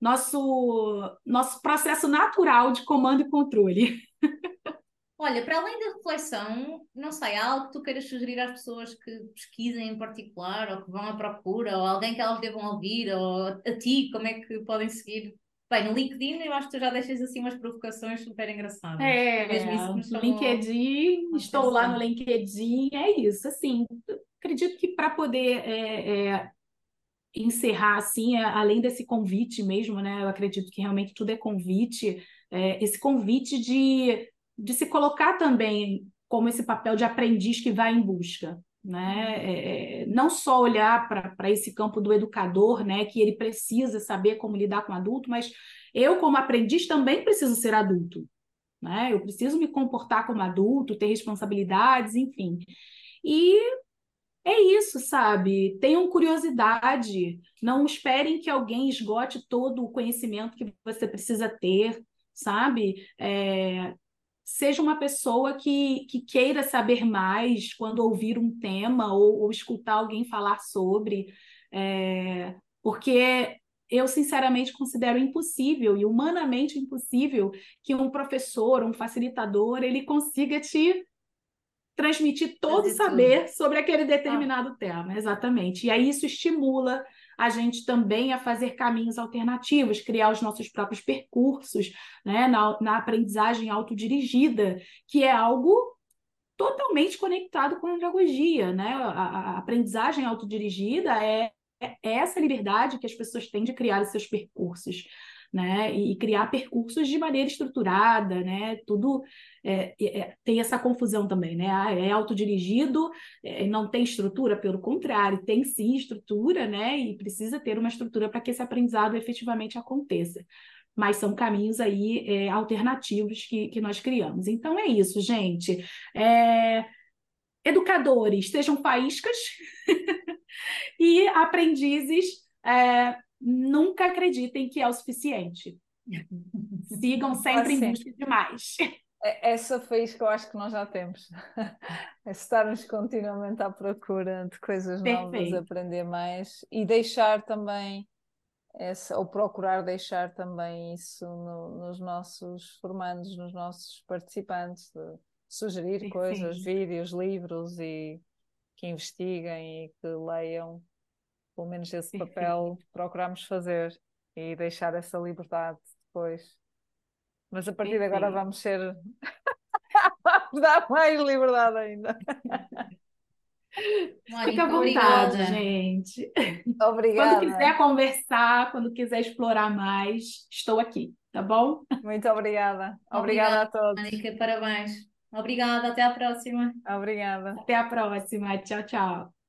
nosso nosso processo natural de comando e controle. Olha, para além da reflexão, não sei, há algo que tu queiras sugerir às pessoas que pesquisem em particular, ou que vão à procura, ou alguém que elas devam ouvir, ou a ti, como é que podem seguir Bem, no LinkedIn eu acho que tu já deixas assim umas provocações super engraçadas. É, mesmo isso no LinkedIn, estou lá no LinkedIn, é isso, assim, acredito que para poder é, é, encerrar assim, é, além desse convite mesmo, né, eu acredito que realmente tudo é convite, é, esse convite de, de se colocar também como esse papel de aprendiz que vai em busca, né? É, é não só olhar para esse campo do educador, né, que ele precisa saber como lidar com adulto, mas eu, como aprendiz, também preciso ser adulto. Né? Eu preciso me comportar como adulto, ter responsabilidades, enfim. E é isso, sabe? Tenham curiosidade, não esperem que alguém esgote todo o conhecimento que você precisa ter, sabe? É, seja uma pessoa que, que queira saber mais quando ouvir um tema ou, ou escutar alguém falar sobre, é, porque eu sinceramente considero impossível e humanamente impossível que um professor, um facilitador, ele consiga te transmitir todo o saber sobre aquele determinado ah. tema, exatamente. E aí isso estimula a gente também a fazer caminhos alternativos, criar os nossos próprios percursos, né, na, na aprendizagem autodirigida, que é algo totalmente conectado com a andragogia, né? A, a, aprendizagem autodirigida é, é essa liberdade que as pessoas têm de criar os seus percursos né? E criar percursos de maneira estruturada, né? Tudo é, é, tem essa confusão também, né? Ah, é autodirigido, é, não tem estrutura, pelo contrário, tem sim estrutura, né? E precisa ter uma estrutura para que esse aprendizado efetivamente aconteça. Mas são caminhos aí é, alternativos que, que nós criamos. Então é isso, gente. É, educadores sejam faíscas e aprendizes é, nunca acreditem que é o suficiente. Sigam sempre em busca de mais. É, essa faísca que eu acho que nós já temos. É estarmos continuamente à procura de coisas Perfeito. novas, aprender mais e deixar também essa, ou procurar deixar também isso no, nos nossos formandos, nos nossos participantes, sugerir Perfeito. coisas, vídeos, livros e que investiguem e que leiam pelo menos esse papel procuramos fazer e deixar essa liberdade depois. Mas a partir de agora vamos ser. vamos dar mais liberdade ainda. Fica à vontade, gente. Obrigada. Quando quiser conversar, quando quiser explorar mais, estou aqui, tá bom? Muito obrigada. Obrigada, obrigada a todos. Mônica, parabéns. Obrigada, até a próxima. Obrigada. Até a próxima. Tchau, tchau.